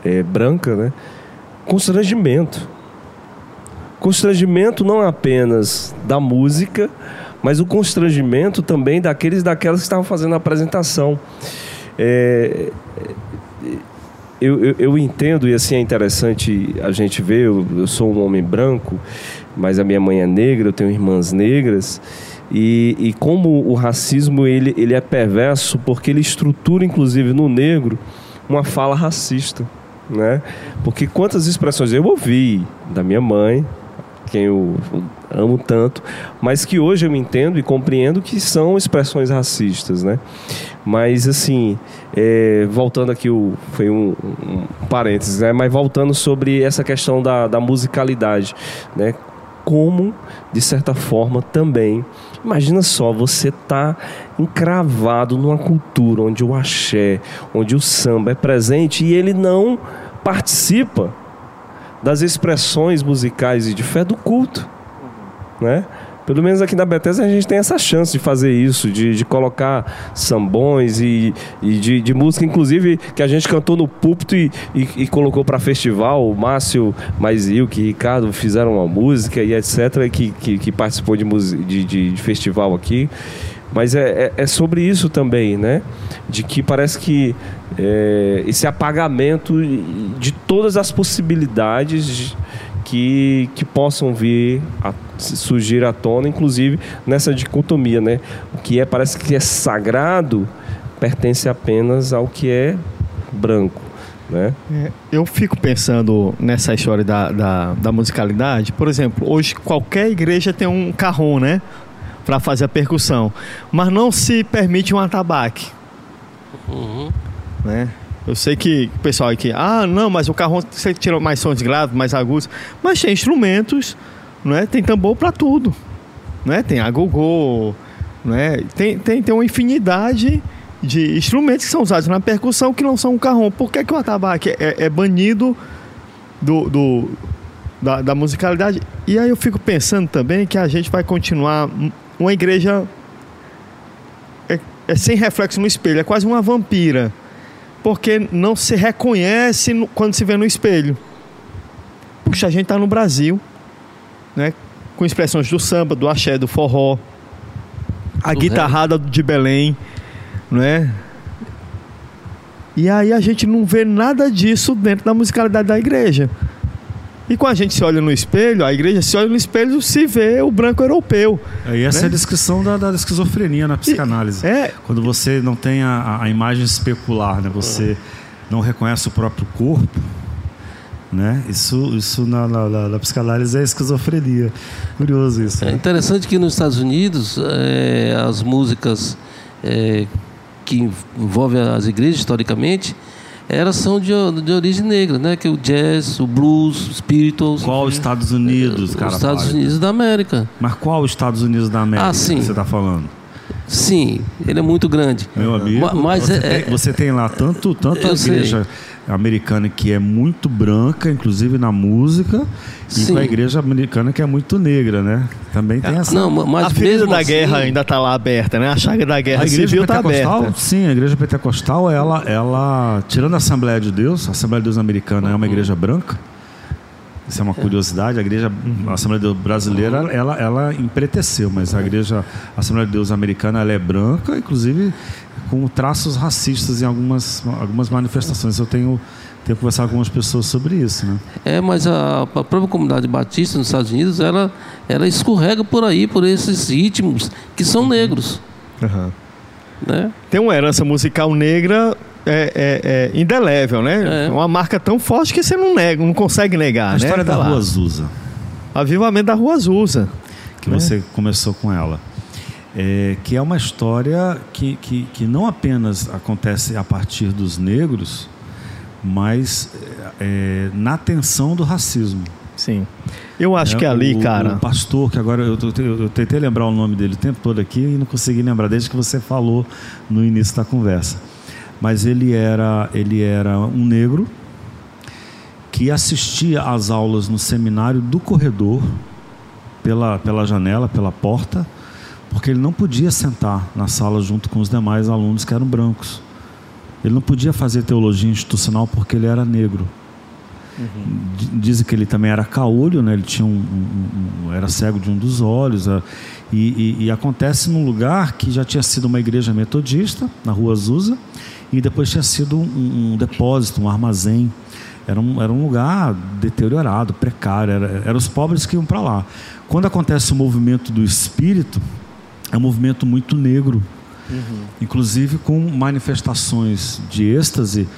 Speaker 3: é, branca, né? Constrangimento. Constrangimento não apenas da música, mas o constrangimento também daqueles daquelas que estavam fazendo a apresentação. É, eu, eu, eu, entendo, e assim é interessante a gente ver, eu, eu sou um homem branco, mas a minha mãe é negra, eu tenho irmãs negras, e, e como o racismo ele, ele é perverso porque ele estrutura, inclusive no negro, uma fala racista. Né? Porque quantas expressões eu ouvi da minha mãe, quem eu amo tanto, mas que hoje eu entendo e compreendo que são expressões racistas, né? Mas assim, é, voltando aqui, o, foi um, um parênteses, né? Mas voltando sobre essa questão da, da musicalidade, né? Como, de certa forma, também Imagina só, você tá encravado numa cultura onde o axé, onde o samba é presente e ele não participa das expressões musicais e de fé do culto, né? Pelo menos aqui na Bethesda a gente tem essa chance de fazer isso, de, de colocar sambões e, e de, de, música, inclusive, que a gente cantou no púlpito e, e, e colocou para festival. O Márcio Maizil, que Ricardo fizeram uma música e etc., que, que, que participou de, de, de, de festival aqui. Mas é, é, é, sobre isso também, né? De que parece que é, esse apagamento de todas as possibilidades que, que possam vir a surgir à tona, inclusive nessa dicotomia, né? O que é parece que é sagrado pertence apenas ao que é branco. Né?
Speaker 4: É, eu fico pensando nessa história da, da, da, musicalidade. Por exemplo, hoje qualquer igreja tem um carrom, né? Para fazer a percussão. Mas não se permite um atabaque. Uhum. Né? Eu sei que o pessoal aqui, ah, não, mas o carro você tira mais sons graves, mais agudos, mas tem instrumentos, não é? Tem tambor para tudo, não é? Tem agogô, não é? Tem, tem, tem uma infinidade de instrumentos que são usados na percussão que não são um carrom. Por que, que o atabaque é, é banido do, do da, da, musicalidade? E aí eu fico pensando também que a gente vai continuar uma igreja é, é sem reflexo no espelho, é quase uma vampira porque não se reconhece no, quando se vê no espelho. Puxa, a gente está no Brasil, né? com expressões do samba, do axé, do forró, a do guitarrada rei. de Belém, não é? E aí a gente não vê nada disso dentro da musicalidade da igreja. E quando a gente se olha no espelho, a igreja se olha no espelho se vê o branco europeu.
Speaker 2: E essa né? é a descrição da, da esquizofrenia na psicanálise. E, é, Quando você não tem a, a imagem especular, né? você não reconhece o próprio corpo, né? Isso, isso na, na, na, psicanálise é esquizofrenia. Curioso isso.
Speaker 5: Né? É interessante que nos Estados Unidos é, as músicas é, que envolvem as igrejas historicamente elas são de, de origem negra, né? Que é o jazz, o blues, os spirituals.
Speaker 2: Qual os Estados Unidos, cara?
Speaker 5: Os Estados. Unidos da América.
Speaker 2: Mas qual os Estados Unidos da América ah, sim. que você está falando?
Speaker 5: Sim, ele é muito grande.
Speaker 2: Meu amigo, mas você, é, tem, você tem lá tanto, tanto a igreja sei. americana que é muito branca, inclusive na música, Sim. e com a igreja americana que é muito negra, né? Também tem essa.
Speaker 4: Não, mas a ferida da assim, guerra ainda está lá aberta, né? A chaga da guerra a igreja civil está aberta.
Speaker 2: Sim, a igreja pentecostal, ela, ela, tirando a Assembleia de Deus, a Assembleia de Deus americana é uma igreja branca. Isso é uma curiosidade. A igreja, a Assembleia de Deus brasileira, ela, ela empreteceu, mas a igreja, a Assembleia de Deus americana, ela é branca, inclusive com traços racistas em algumas, algumas manifestações. Eu tenho tenho conversado com algumas pessoas sobre isso, né?
Speaker 5: É, mas a, a, própria comunidade batista nos Estados Unidos, ela, ela escorrega por aí, por esses ritmos que são negros. Uhum.
Speaker 4: Né? Tem uma herança musical negra é, é, é indelével, né? É. Uma marca tão forte que você não nega, não consegue negar. A
Speaker 2: né? história
Speaker 4: tá
Speaker 2: da lá. Rua Azusa.
Speaker 4: Avivamento da Rua Azusa.
Speaker 2: Que né? você começou com ela. É, que é uma história que, que, que não apenas acontece a partir dos negros, mas é, na tensão do racismo.
Speaker 4: Sim. Eu acho é, que ali,
Speaker 2: o,
Speaker 4: cara.
Speaker 2: O pastor, que agora eu, eu, eu, tentei lembrar o nome dele o tempo todo aqui e não consegui lembrar, desde que você falou no início da conversa mas ele era, ele era um negro que assistia às aulas no seminário do corredor, pela, pela janela, pela porta, porque ele não podia sentar na sala junto com os demais alunos que eram brancos. Ele não podia fazer teologia institucional porque ele era negro. Uhum. Dizem que ele também era caolho, né? ele tinha um, um, um, era cego de um dos olhos. E, e, e, acontece num lugar que já tinha sido uma igreja metodista, na rua Azusa, e depois tinha sido um, um depósito, um armazém. Era um, era um lugar deteriorado, precário, era, eram os pobres que iam para lá. Quando acontece o movimento do espírito, é um movimento muito negro, uhum. inclusive com manifestações de êxtase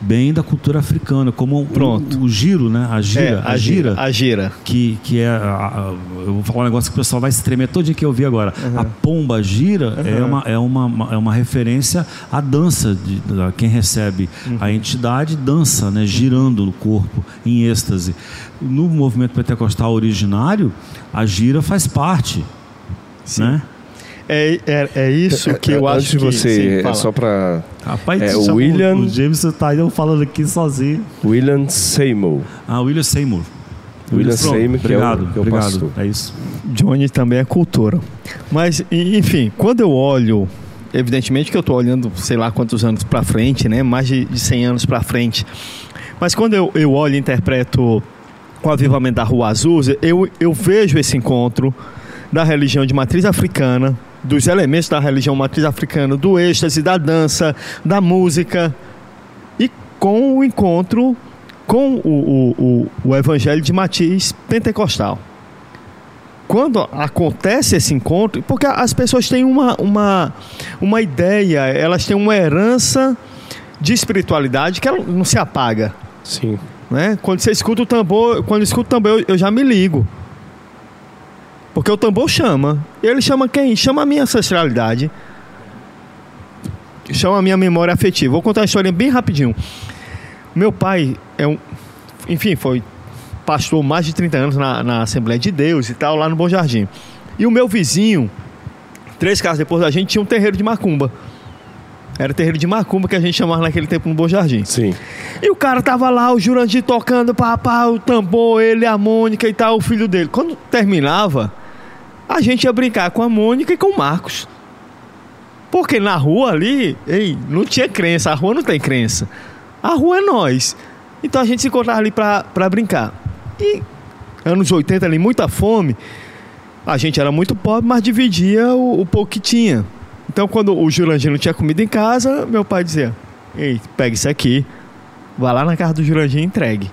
Speaker 2: bem da cultura africana, como
Speaker 4: Pronto.
Speaker 2: O, o giro, né? A gira,
Speaker 4: É,
Speaker 2: a gira,
Speaker 4: A gira.
Speaker 2: que, que é. a- a- eu vou falar um negócio que o pessoal vai se tremer todo dia que eu vi agora. A pomba gira é, uma, é, uma, é uma referência à dança. De, da- quem recebe a entidade dança, né? girando no corpo, em êxtase. No movimento pentecostal originário, a gira faz parte. Né?
Speaker 4: É, é, é isso que eu
Speaker 3: Antes
Speaker 4: acho
Speaker 3: de
Speaker 4: que...
Speaker 3: você,
Speaker 4: sim,
Speaker 3: é só para
Speaker 2: Rapaz,
Speaker 3: É,
Speaker 2: chama
Speaker 3: William-
Speaker 2: O Jameson tá eu falando aqui sozinho.
Speaker 3: William Seymour.
Speaker 2: Ah, William Seymour.
Speaker 3: William Seymour, que é o-
Speaker 2: obrigado,
Speaker 3: que é o
Speaker 2: obrigado.
Speaker 3: pastor.
Speaker 2: É isso.
Speaker 4: Johnny também é cultura. Mas, enfim, quando eu olho, evidentemente que eu estou olhando, sei lá quantos anos para frente, né? Mais de, de 100 anos para frente. Mas quando eu, eu olho e interpreto o avivamento da Rua Azul, eu, eu vejo esse encontro da religião de matriz africana, dos elementos da religião matriz africana, do êxtase, da dança, da música, e com o encontro com o, o, o, o evangelho de matriz pentecostal quando acontece esse encontro, porque as pessoas têm uma, uma, uma ideia, elas têm uma herança de espiritualidade que ela não se apaga.
Speaker 3: Sim.
Speaker 4: Né? Quando você escuta o tambor, quando escuto o tambor, eu, eu já me ligo. Porque o tambor chama. Ele chama quem? Chama a minha ancestralidade. Chama a minha memória afetiva. Vou contar uma história bem rapidinho. Meu pai é um. Enfim, foi pastor mais de 30 anos na, na Assembleia de Deus e tal, lá no Bom Jardim. E o meu vizinho, três casas depois da gente, tinha um terreiro de macumba. Era terreiro de macumba que a gente chamava naquele tempo no Bom Jardim.
Speaker 3: Sim.
Speaker 4: E o cara tava lá, o Jurandir tocando, pá, pá, o tambor, ele, a Mônica e tal, o filho dele. Quando terminava, a gente ia brincar com a Mônica e com o Marcos. Porque na rua ali, ei, não tinha crença, a rua não tem crença. A rua é nós. Então a gente se encontrava ali pra brincar. E anos 80 ali, muita fome. A gente era muito pobre, mas dividia o, o pouco que tinha. Então quando o Jurandir não tinha comida em casa, meu pai dizia: Ei, pega isso aqui, Vai lá na casa do Jurandir e entregue.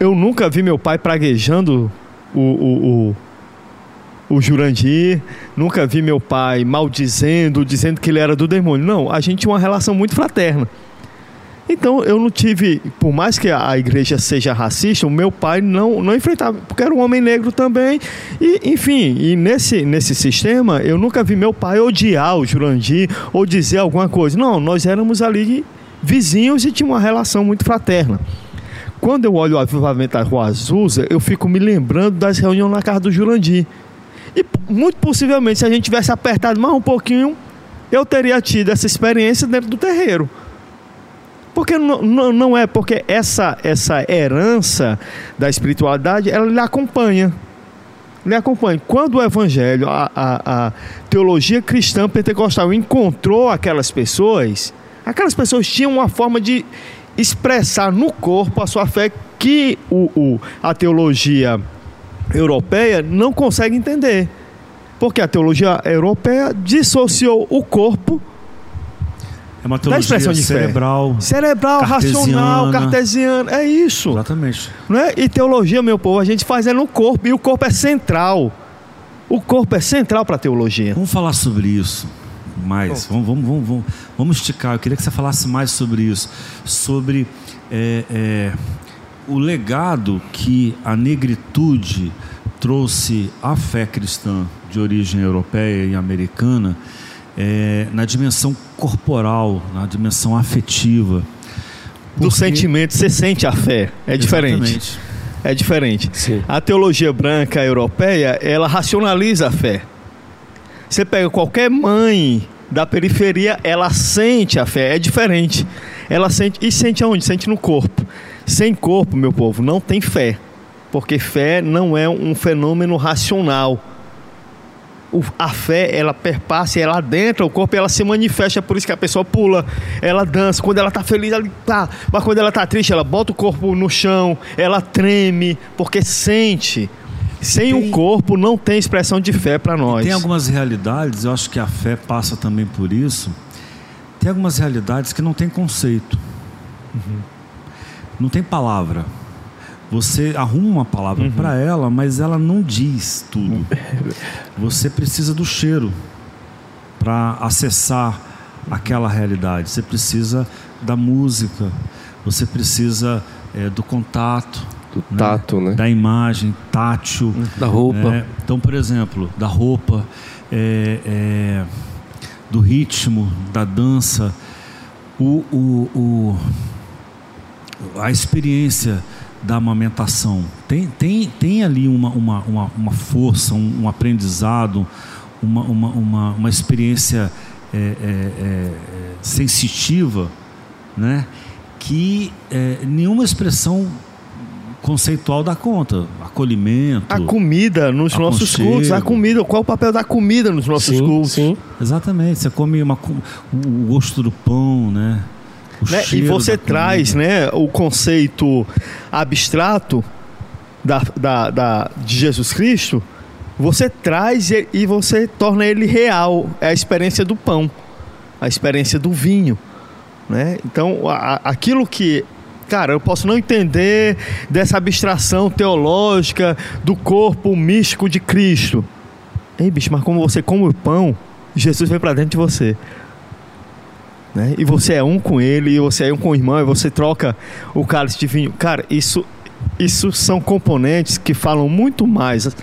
Speaker 4: Eu nunca vi meu pai praguejando o, o, o, o Jurandir, nunca vi meu pai maldizendo, dizendo que ele era do demônio. Não, a gente tinha uma relação muito fraterna. Então eu não tive, por mais que a igreja seja racista, o meu pai não, não enfrentava, porque era um homem negro também. E, enfim, e nesse, nesse sistema eu nunca vi meu pai odiar o Jurandir ou dizer alguma coisa. Não, nós éramos ali vizinhos e tinha uma relação muito fraterna. Quando eu olho o avivamento da Rua Azusa, eu fico me lembrando das reuniões na casa do Jurandir. E muito possivelmente, se a gente tivesse apertado mais um pouquinho, eu teria tido essa experiência dentro do terreiro. Porque não, não, é, porque essa, essa herança da espiritualidade, ela lhe acompanha. Lhe acompanha. Quando o evangelho, a, a, a teologia cristã pentecostal encontrou aquelas pessoas, aquelas pessoas tinham uma forma de expressar no corpo a sua fé que o, o, a teologia europeia não consegue entender. Porque a teologia europeia dissociou o corpo
Speaker 2: É uma
Speaker 4: da
Speaker 2: teologia
Speaker 4: expressão de
Speaker 2: cerebral.
Speaker 4: fé. Cerebral, racional,
Speaker 2: cartesiana.
Speaker 4: cartesiano. É isso.
Speaker 2: Exatamente.
Speaker 4: Não é? E teologia, meu povo, a gente faz é no corpo. E o corpo é central. O corpo é central para a teologia.
Speaker 2: Vamos falar sobre isso mais. Vamos, vamos, vamos, vamos, vamos esticar. Eu queria que você falasse mais sobre isso. Sobre é, é, o legado que a negritude trouxe à fé cristã de origem europeia e americana é, na dimensão corporal, na dimensão afetiva.
Speaker 4: Do
Speaker 2: Porque-
Speaker 4: sentimento, você sente a fé. É diferente.
Speaker 2: Exatamente.
Speaker 4: É diferente.
Speaker 3: Sim.
Speaker 4: A teologia branca europeia, ela racionaliza a fé. Você pega qualquer mãe da periferia, ela sente a fé, é diferente. Ela sente, e sente aonde? Sente no corpo. Sem corpo, meu povo, não tem fé. Porque fé não é um fenômeno racional. O- a fé, ela perpassa, ela adentra o corpo, ela se manifesta, é por isso que a pessoa pula, ela dança, quando ela tá feliz, ela tá, mas quando ela tá triste, ela bota o corpo no chão, ela treme, porque sente. Sem
Speaker 2: Tem-
Speaker 4: o corpo não tem expressão de fé para nós.
Speaker 2: Tem algumas realidades, eu acho que a fé passa também por isso. Tem algumas realidades que não tem conceito. Não tem palavra. Você arruma uma palavra para ela, mas ela não diz tudo. Você precisa do cheiro para acessar aquela realidade. Você precisa da música, você precisa é, do contato,
Speaker 3: Do tato, né?
Speaker 2: da imagem, tátil.
Speaker 5: Da roupa.
Speaker 2: né? Então, por exemplo, da roupa, é, é, do ritmo, da dança, o, o- o- a experiência da amamentação. Tem, tem, tem ali uma, uma, uma, uma força, um, um aprendizado, uma, uma, uma, uma experiência é, é, é, é, sensitiva, né? que é, nenhuma expressão conceitual dá conta. Acolhimento.
Speaker 4: A comida nos nossos cultos, a comida, qual é o papel da comida nos nossos
Speaker 3: Sim,
Speaker 4: cultos?
Speaker 3: sim.
Speaker 2: Exatamente, você come uma, o gosto do pão, né? O
Speaker 4: né? E você
Speaker 2: da
Speaker 4: traz né, o conceito abstrato da, da, da- de Jesus Cristo, você traz e, você torna ele real. É a experiência do pão, a experiência do vinho. Né? Então, a- aquilo que. Cara, eu posso não entender dessa abstração teológica do corpo místico de Cristo. Ei, bicho, mas como você come o pão, Jesus vem para dentro de você né? E você é um com ele, e você é um com o irmão, e você troca o cálice de vinho. Cara, isso, isso são componentes que falam muito mais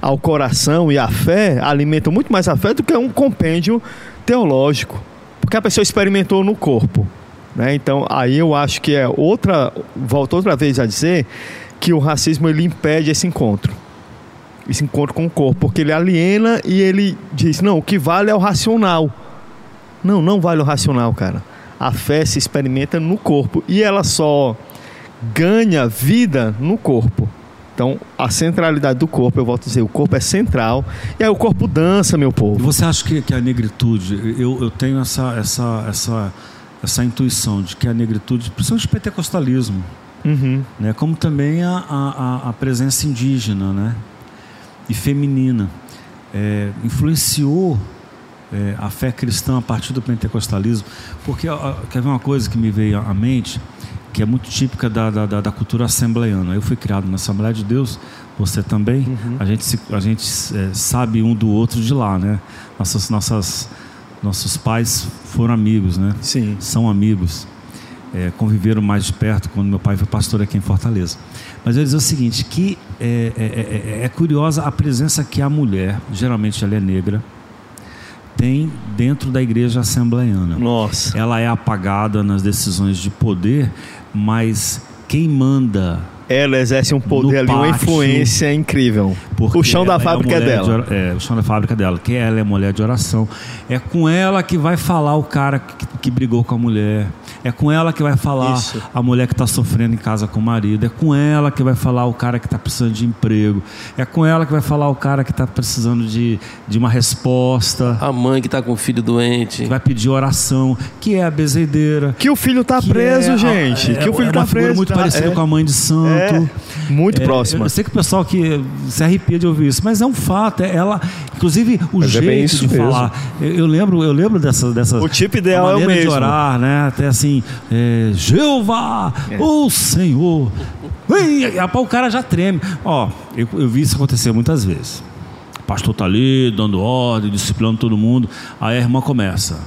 Speaker 4: ao coração e à fé, alimentam muito mais a fé do que um compêndio teológico. Porque a pessoa experimentou no corpo. Né? Então, aí eu acho que é outra. Volto outra vez a dizer que o racismo ele impede esse encontro. Esse encontro com o corpo, porque ele aliena e ele diz: não, o que vale é o racional. Não, não vale o racional, cara. A fé se experimenta no corpo e ela só ganha vida no corpo. Então, a centralidade do corpo, eu volto a dizer, o corpo é central. E aí o corpo dança, meu povo.
Speaker 2: você acha que, que a negritude, eu, eu tenho essa, essa, essa, essa intuição de que a negritude, principalmente o pentecostalismo,
Speaker 4: Uhum.
Speaker 2: né? como também a, a, a- presença indígena né? e feminina, é, influenciou é, a fé cristã a partir do pentecostalismo. Porque, ó, quer ver uma coisa que me veio à mente, que é muito típica da, da, da- cultura assembleiana. Eu fui criado na Assembleia de Deus, você também. A gente, se- a gente é, sabe um do outro de lá, né? Nossas, nossas, nossos pais foram amigos, né?
Speaker 4: Sim.
Speaker 2: são amigos, é, conviveram mais de perto quando meu pai foi pastor aqui em Fortaleza. Mas eu ia dizer o seguinte, que é, é- é- é curiosa a presença que a mulher, geralmente ela é negra, tem dentro da igreja assembleiana.
Speaker 4: Nossa.
Speaker 2: Ela é apagada nas decisões de poder, mas quem manda
Speaker 4: Ela exerce um poder
Speaker 2: No
Speaker 4: ali, uma
Speaker 2: pátio,
Speaker 4: influência incrível.
Speaker 2: porque
Speaker 4: O chão da fábrica é
Speaker 2: de
Speaker 4: dela.
Speaker 2: ora- é, o chão da fábrica dela, que ela é mulher de oração. É com ela que vai falar o cara que, que brigou com a mulher. É com ela que vai falar
Speaker 4: Isso.
Speaker 2: a mulher que está sofrendo em casa com o marido. É com ela que vai falar o cara que está precisando de emprego. É com ela que vai falar o cara que está precisando de, de uma resposta.
Speaker 5: A mãe que está com o filho doente.
Speaker 2: Que vai pedir oração, que é a bezerdeira.
Speaker 4: Que o filho tá
Speaker 2: que
Speaker 4: preso,
Speaker 2: é a-
Speaker 4: gente.
Speaker 2: é-
Speaker 4: que o filho
Speaker 2: é
Speaker 4: tá
Speaker 2: figura
Speaker 4: preso.
Speaker 2: muito
Speaker 4: tá?
Speaker 2: parecida
Speaker 4: é,
Speaker 2: com a mãe de santo.
Speaker 4: É, muito
Speaker 2: É,
Speaker 4: próxima.
Speaker 2: Eu sei que o pessoal que se arrepia de ouvir isso, mas é um fato. É ela, inclusive o
Speaker 3: Mas é
Speaker 2: jeito
Speaker 3: bem isso
Speaker 2: de
Speaker 3: mesmo.
Speaker 2: falar. Eu, eu lembro, eu lembro dessas, dessas.
Speaker 4: O tipo ideal
Speaker 2: a
Speaker 4: é o
Speaker 2: maneira de
Speaker 4: mesmo.
Speaker 2: orar, né? Até assim, é, Jeová,
Speaker 4: É.
Speaker 2: o Senhor. Ui, rapaz, o cara já treme. Ó, eu, eu vi isso acontecer muitas vezes. O pastor tá ali, dando ordem, disciplinando todo mundo. Aí a irmã começa.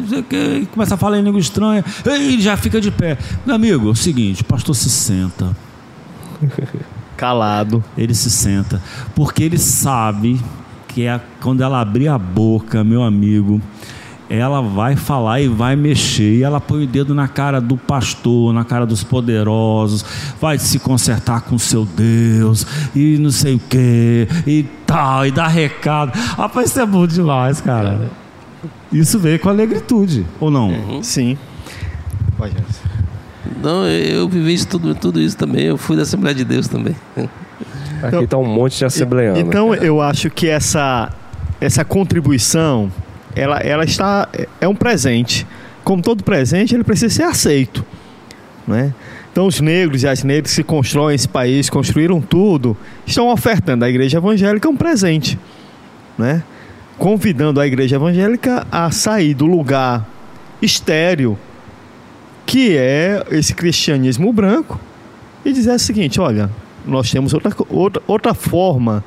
Speaker 2: "Ei, Senhor, ei, não sei o quê", começa a falar em língua estranha. E já fica de pé. Meu amigo, é o seguinte: o pastor se senta.
Speaker 4: Calado.
Speaker 2: Ele se senta, porque ele sabe que é quando ela abrir a boca, meu amigo, ela vai falar e vai mexer, e ela põe o dedo na cara do pastor, na cara dos poderosos, vai se consertar com seu Deus, e não sei o que, e tal, e dá recado. Rapaz, isso é bom demais, cara. Isso veio com a negritude, ou não?
Speaker 4: Sim. Pode.
Speaker 5: Não, eu vivi isso, tudo, tudo isso também. Eu fui da Assembleia de Deus também.
Speaker 3: Aqui tá um monte de assembleiano.
Speaker 4: Então eu acho que essa essa contribuição ela, ela está é um presente. Como todo presente, ele precisa ser aceito, né? Então os negros e as negras que constroem esse país, construíram tudo, estão ofertando à igreja evangélica um presente, né? Convidando a igreja evangélica a sair do lugar estéril que é esse cristianismo branco e dizer o seguinte, olha, nós temos outra, outra, outra forma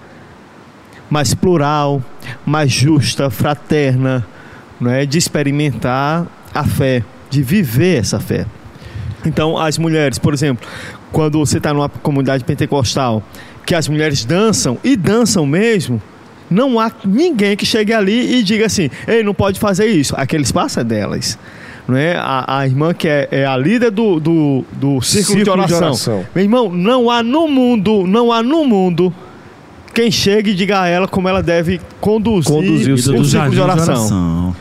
Speaker 4: mais plural, mais justa, fraterna, não é, de experimentar a fé, de viver essa fé. Então, as mulheres, por exemplo, quando você está numa comunidade pentecostal, que as mulheres dançam e dançam mesmo, não há ninguém que chegue ali e diga assim: ei, não pode fazer isso. Aquele espaço é delas. Não é? a, a irmã que é, é, a líder do, do, do círculo, círculo de, oração. de oração. Meu irmão, não há no mundo, não há no mundo quem chegue e diga a ela como ela deve conduzir, conduzir o, o círculo de oração.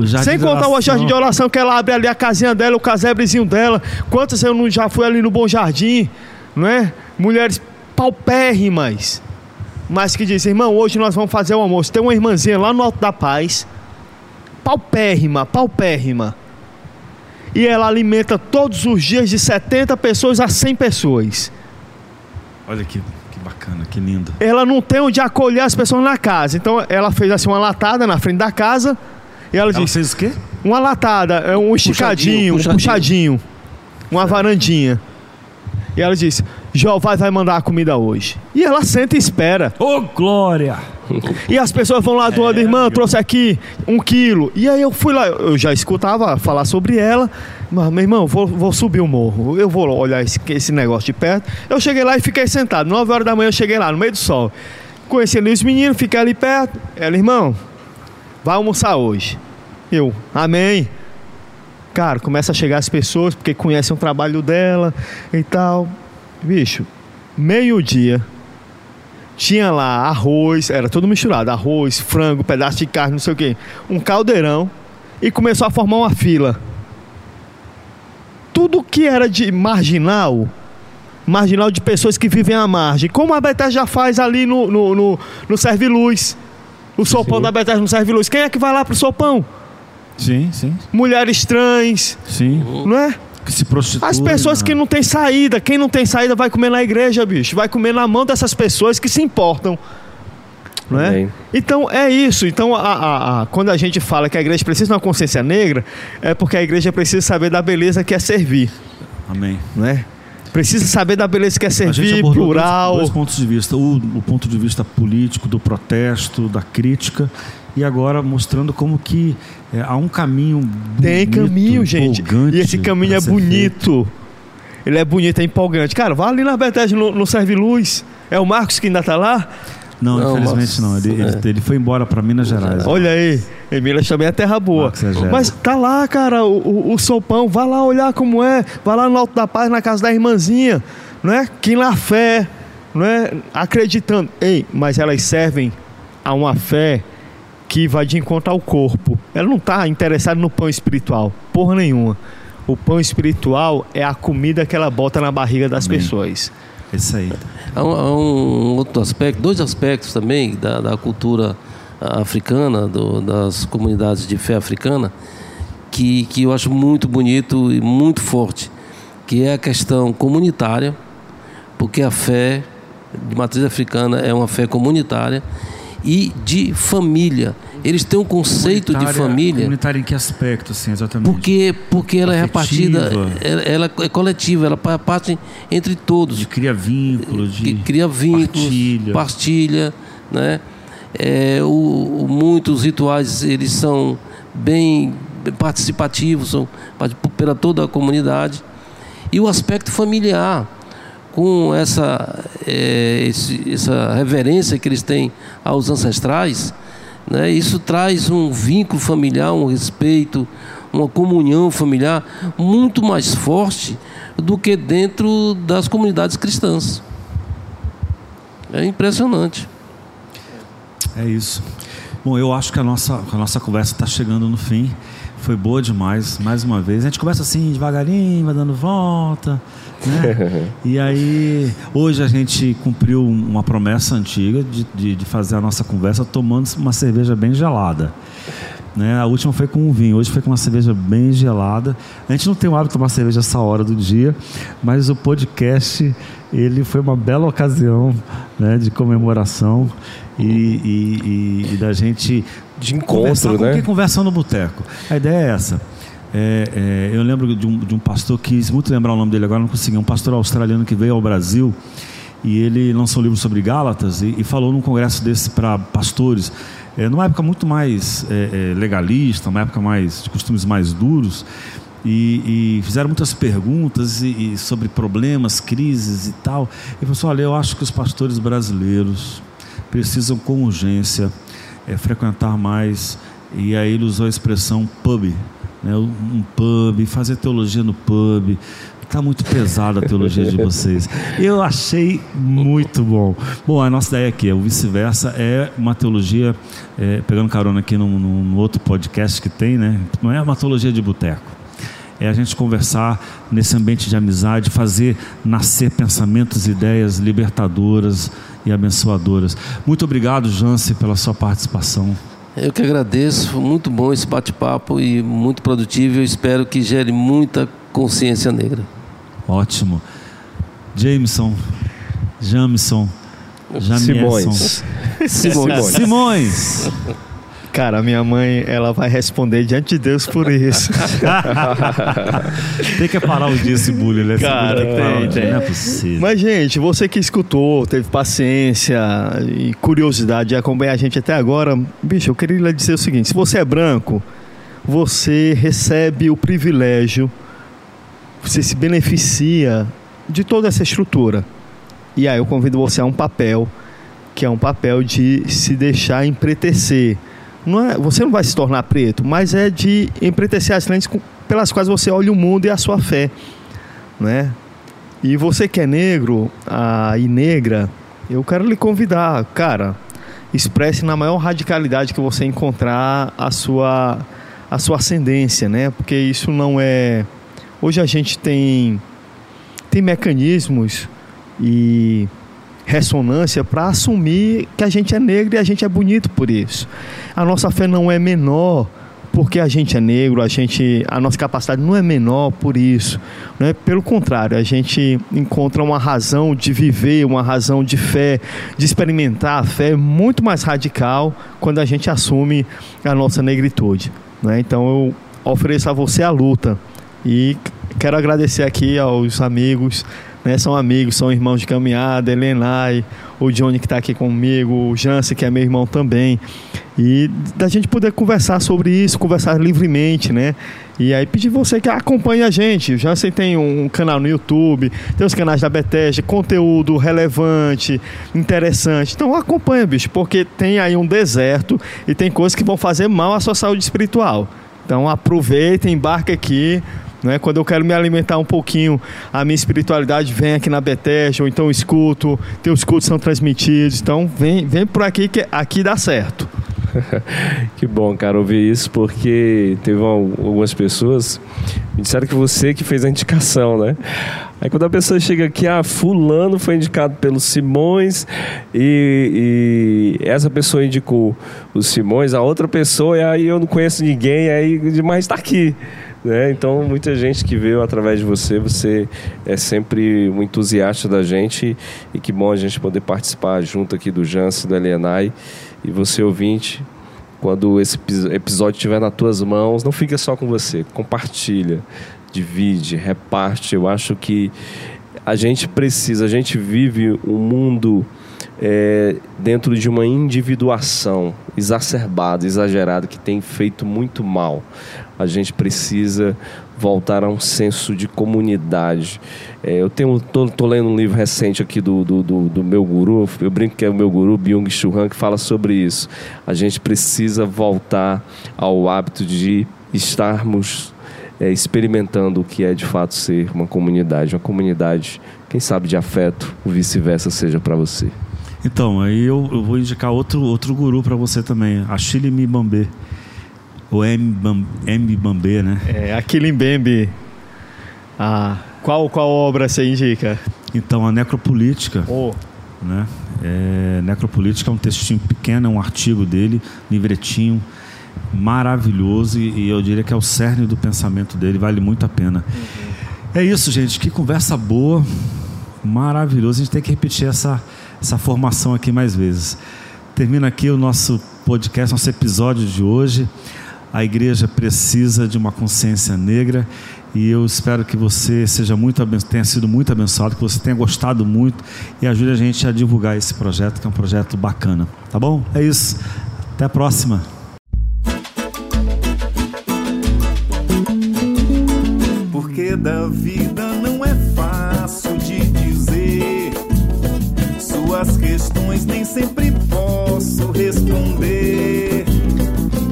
Speaker 4: De oração. Sem contar o jardim de oração que ela abre ali a casinha dela, o casebrezinho dela. Quantas eu não já fui ali no Bom Jardim, não é? Mulheres paupérrimas, mas que dizem, irmão, hoje nós vamos fazer o almoço. Tem uma irmãzinha lá no Alto da Paz, paupérrima, paupérrima. E ela alimenta todos os dias de 70 pessoas a 100 pessoas.
Speaker 2: Olha que, que bacana, que lindo.
Speaker 4: Ela não tem onde acolher as pessoas na casa. Então ela fez assim uma latada na frente da casa. E ela, ela disse:
Speaker 2: fez o quê?
Speaker 4: Uma latada, é um esticadinho, puxadinho, puxadinho. um puxadinho, uma varandinha. E ela disse: Jeová vai mandar a comida hoje. E ela senta e espera.
Speaker 2: Ô, oh, glória!
Speaker 4: E as pessoas vão lá doando, é, irmã, trouxe aqui um quilo. E aí eu fui lá, eu já escutava falar sobre ela. Mas, meu irmão, vou, vou subir o morro. Eu vou olhar esse, esse negócio de perto. Eu cheguei lá e fiquei sentado. 9 horas da manhã eu cheguei lá, no meio do sol. Conheci ali os meninos, fiquei ali perto. Ela, irmão, vai almoçar hoje. Eu, amém. Cara, começa a chegar as pessoas, porque conhecem o trabalho dela e tal. Bicho, meio-dia, tinha lá arroz, era tudo misturado, arroz, frango, pedaço de carne, não sei o quê, um caldeirão e começou a formar uma fila. Tudo que era de marginal, marginal de pessoas que vivem à margem, como a Bethesda já faz ali no, no, no, no Serve Luz. O sopão sim. da Bethesda no Serve Luz. Quem é que vai lá pro sopão?
Speaker 2: Sim, sim.
Speaker 4: Mulheres trans.
Speaker 2: Sim.
Speaker 4: Não é?
Speaker 2: Que se prostituem.
Speaker 4: As pessoas que não têm saída, quem não tem saída vai comer na igreja, bicho. Vai comer na mão dessas pessoas que se importam. Não é? Então é isso. Então, a, a, a, quando a gente fala que a igreja precisa de uma consciência negra, é porque a igreja precisa saber da beleza que é servir.
Speaker 2: Amém.
Speaker 4: Não é? Precisa saber da beleza que é servir, plural.
Speaker 2: Dois, dois pontos de vista. O, o ponto de vista político, do protesto, da crítica, e agora mostrando como que é, há um caminho bonito,
Speaker 4: Tem caminho, gente. E esse caminho é bonito. Feito. Ele é bonito, é empolgante. Cara, vá ali na Bethesda no, no Serve Luz. É o Marcos que ainda está lá?
Speaker 2: Não, não infelizmente não. Ele, é. ele, ele, foi embora para Minas Gerais.
Speaker 4: Olha aí, Emília também é terra boa. É Mas tá lá, cara, o, o, o, sopão. Vá lá olhar como é. Vá lá no Alto da Paz, na casa da irmãzinha. Não é? Quem lá fé, não é? Acreditando. Ei, mas elas servem a uma fé que vai de encontro ao corpo. Ela não está interessada no pão espiritual, porra nenhuma. O pão espiritual é a comida que ela bota na barriga das Amém. pessoas.
Speaker 2: Isso aí.
Speaker 5: Há um, há um, outro aspecto, dois aspectos também da, da cultura africana, do, das comunidades de fé africana, que, que eu acho muito bonito e muito forte, que é a questão comunitária, porque a fé de matriz africana é uma fé comunitária e de família. Eles têm um conceito de família.
Speaker 2: Comunitária em que aspecto, sim, exatamente?
Speaker 5: Porque, porque ela Afetiva. é repartida, ela, ela, é coletiva, ela parte entre todos.
Speaker 2: De cria vínculos, de
Speaker 5: cria vínculos, partilha, partilha né? É, o, o, muitos rituais eles são bem participativos, são pela toda a comunidade. E o aspecto familiar, com essa, é, esse, essa reverência que eles têm aos ancestrais, né, isso traz um vínculo familiar, um respeito, uma comunhão familiar muito mais forte do que dentro das comunidades cristãs. É impressionante.
Speaker 2: É isso. Bom, eu acho que a nossa, a nossa conversa está chegando no fim. Foi boa demais, mais uma vez. A gente começa assim, devagarinho, vai dando volta. Né? e aí, hoje a gente cumpriu uma promessa antiga de, de, de, fazer a nossa conversa tomando uma cerveja bem gelada. Né? A última foi com um vinho, hoje foi com uma cerveja bem gelada. A gente não tem o hábito de tomar cerveja essa hora do dia, mas o podcast ele foi uma bela ocasião né, de comemoração e, e, e, e da gente
Speaker 3: de encontro, né?
Speaker 2: Conversando no boteco. A ideia é essa. É, é, eu lembro de um, de um pastor, quis muito lembrar o nome dele agora, não consegui, um pastor australiano que veio ao Brasil e ele lançou um livro sobre Gálatas e, e falou num congresso desse para pastores. é, numa época muito mais é, é, legalista, uma época mais de costumes mais duros, e, e fizeram muitas perguntas e, e sobre problemas, crises e tal. E falou olha, eu acho que os pastores brasileiros precisam com urgência é, frequentar mais, e aí ele usou a expressão pub, né, um pub, fazer teologia no pub, Está muito pesada a teologia de vocês. Eu achei muito bom. Bom, a nossa ideia aqui é o vice-versa, é uma teologia, é, pegando carona aqui num, num, outro podcast que tem, né? Não é uma teologia de boteco. É a gente conversar nesse ambiente de amizade, fazer nascer pensamentos ideias libertadoras e abençoadoras. Muito obrigado, Jance, pela sua participação.
Speaker 5: Eu que agradeço, foi muito bom esse bate-papo e muito produtivo. Eu espero que gere muita consciência negra.
Speaker 2: Ótimo. Jameson, Jamison,
Speaker 3: Simões.
Speaker 2: Simões. Simões.
Speaker 4: Cara, minha mãe, ela vai responder diante de Deus por isso.
Speaker 2: tem que parar o dia esse bullying, né?
Speaker 4: Cara, tem, tem. Não é possível. Mas, gente, você que escutou, teve paciência e curiosidade de acompanhar a gente até agora, bicho, eu queria lhe dizer o seguinte: se você é branco, você recebe o privilégio você se beneficia de toda essa estrutura. E aí eu convido você a um papel, que é um papel de se deixar empretecer. Não é, você não vai se tornar preto, mas é de empretecer as lentes pelas quais você olha o mundo e a sua fé. Né? E você que é negro e negra, eu quero lhe convidar, cara, expresse na maior radicalidade que você encontrar a sua, a sua ascendência, né? Porque isso não é Hoje a gente tem, tem mecanismos e ressonância para assumir que a gente é negro e a gente é bonito por isso. A nossa fé não é menor porque a gente é negro, a gente, a nossa capacidade não é menor por isso, né? Pelo contrário, a gente encontra uma razão de viver, uma razão de fé, de experimentar a fé muito mais radical quando a gente assume a nossa negritude, né? Então eu ofereço a você a luta e quero agradecer aqui aos amigos, né? São amigos, são irmãos de caminhada, Elenai, o Johnny que está aqui comigo, o Jance que é meu irmão também. E da gente poder conversar sobre isso, conversar livremente, né? E aí pedir você que acompanhe a gente. O Jansen tem um canal no YouTube, tem os canais da Bethesda, conteúdo relevante, interessante. Então acompanha, bicho, porque tem aí um deserto e tem coisas que vão fazer mal à sua saúde espiritual. Então aproveita, embarca aqui, né? Quando eu quero me alimentar um pouquinho a minha espiritualidade, vem aqui na Bethesda, ou então escuto, teus cultos são transmitidos. Então vem, vem por aqui que aqui dá certo.
Speaker 3: que bom, cara, ouvir isso, porque teve algumas pessoas me disseram que você que fez a indicação, né? Aí quando a pessoa chega aqui, ah, fulano foi indicado pelo Simões e, e essa pessoa indicou o Simões, a outra pessoa, e aí eu não conheço ninguém, aí demais está aqui. Né? Então, muita gente que veio através de você, você é sempre um entusiasta da gente e que bom a gente poder participar junto aqui do Jance, do Alienai e você ouvinte. Quando esse episódio estiver nas tuas mãos, não fica só com você, compartilha, divide, reparte. Eu acho que a gente precisa, a gente vive um mundo é, dentro de uma individuação exacerbada, exagerada, que tem feito muito mal. A gente precisa voltar a um senso de comunidade. É, eu tenho, tô, tô, lendo um livro recente aqui do, do, do, do, meu guru, eu brinco que é o meu guru, Byung Chul Han, que fala sobre isso. A gente precisa voltar ao hábito de estarmos é, experimentando o que é de fato ser uma comunidade, uma comunidade, quem sabe de afeto, o vice-versa seja para você.
Speaker 2: Então, aí eu, eu, vou indicar outro, outro guru para você também, Achille Mbambe. O M. Bambê, né?
Speaker 4: É, Achille Mbembe. Ah, qual, qual obra você indica?
Speaker 2: Então, a Necropolítica.
Speaker 4: Oh.
Speaker 2: Né? É, Necropolítica é um textinho pequeno, é um artigo dele, livretinho, maravilhoso e, eu diria que é o cerne do pensamento dele, vale muito a pena. Uhum. É isso, gente. Que conversa boa, maravilhoso. A gente tem que repetir essa essa formação aqui mais vezes. Termina aqui o nosso podcast, nosso episódio de hoje a igreja precisa de uma consciência negra e eu espero que você seja muito tenha sido muito abençoado, que você tenha gostado muito e ajude a gente a divulgar esse projeto, que é um projeto bacana, tá bom? É isso. Até a próxima.
Speaker 1: Porque da vida não é fácil de dizer. Suas questões nem sempre posso responder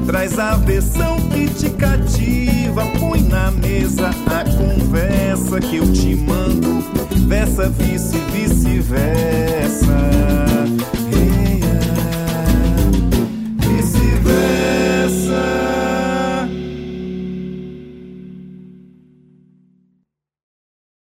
Speaker 1: Traz a versão indicativa, põe na mesa a conversa que eu te mando. Versa, vice, vice-versa. Yeah. Vice-versa.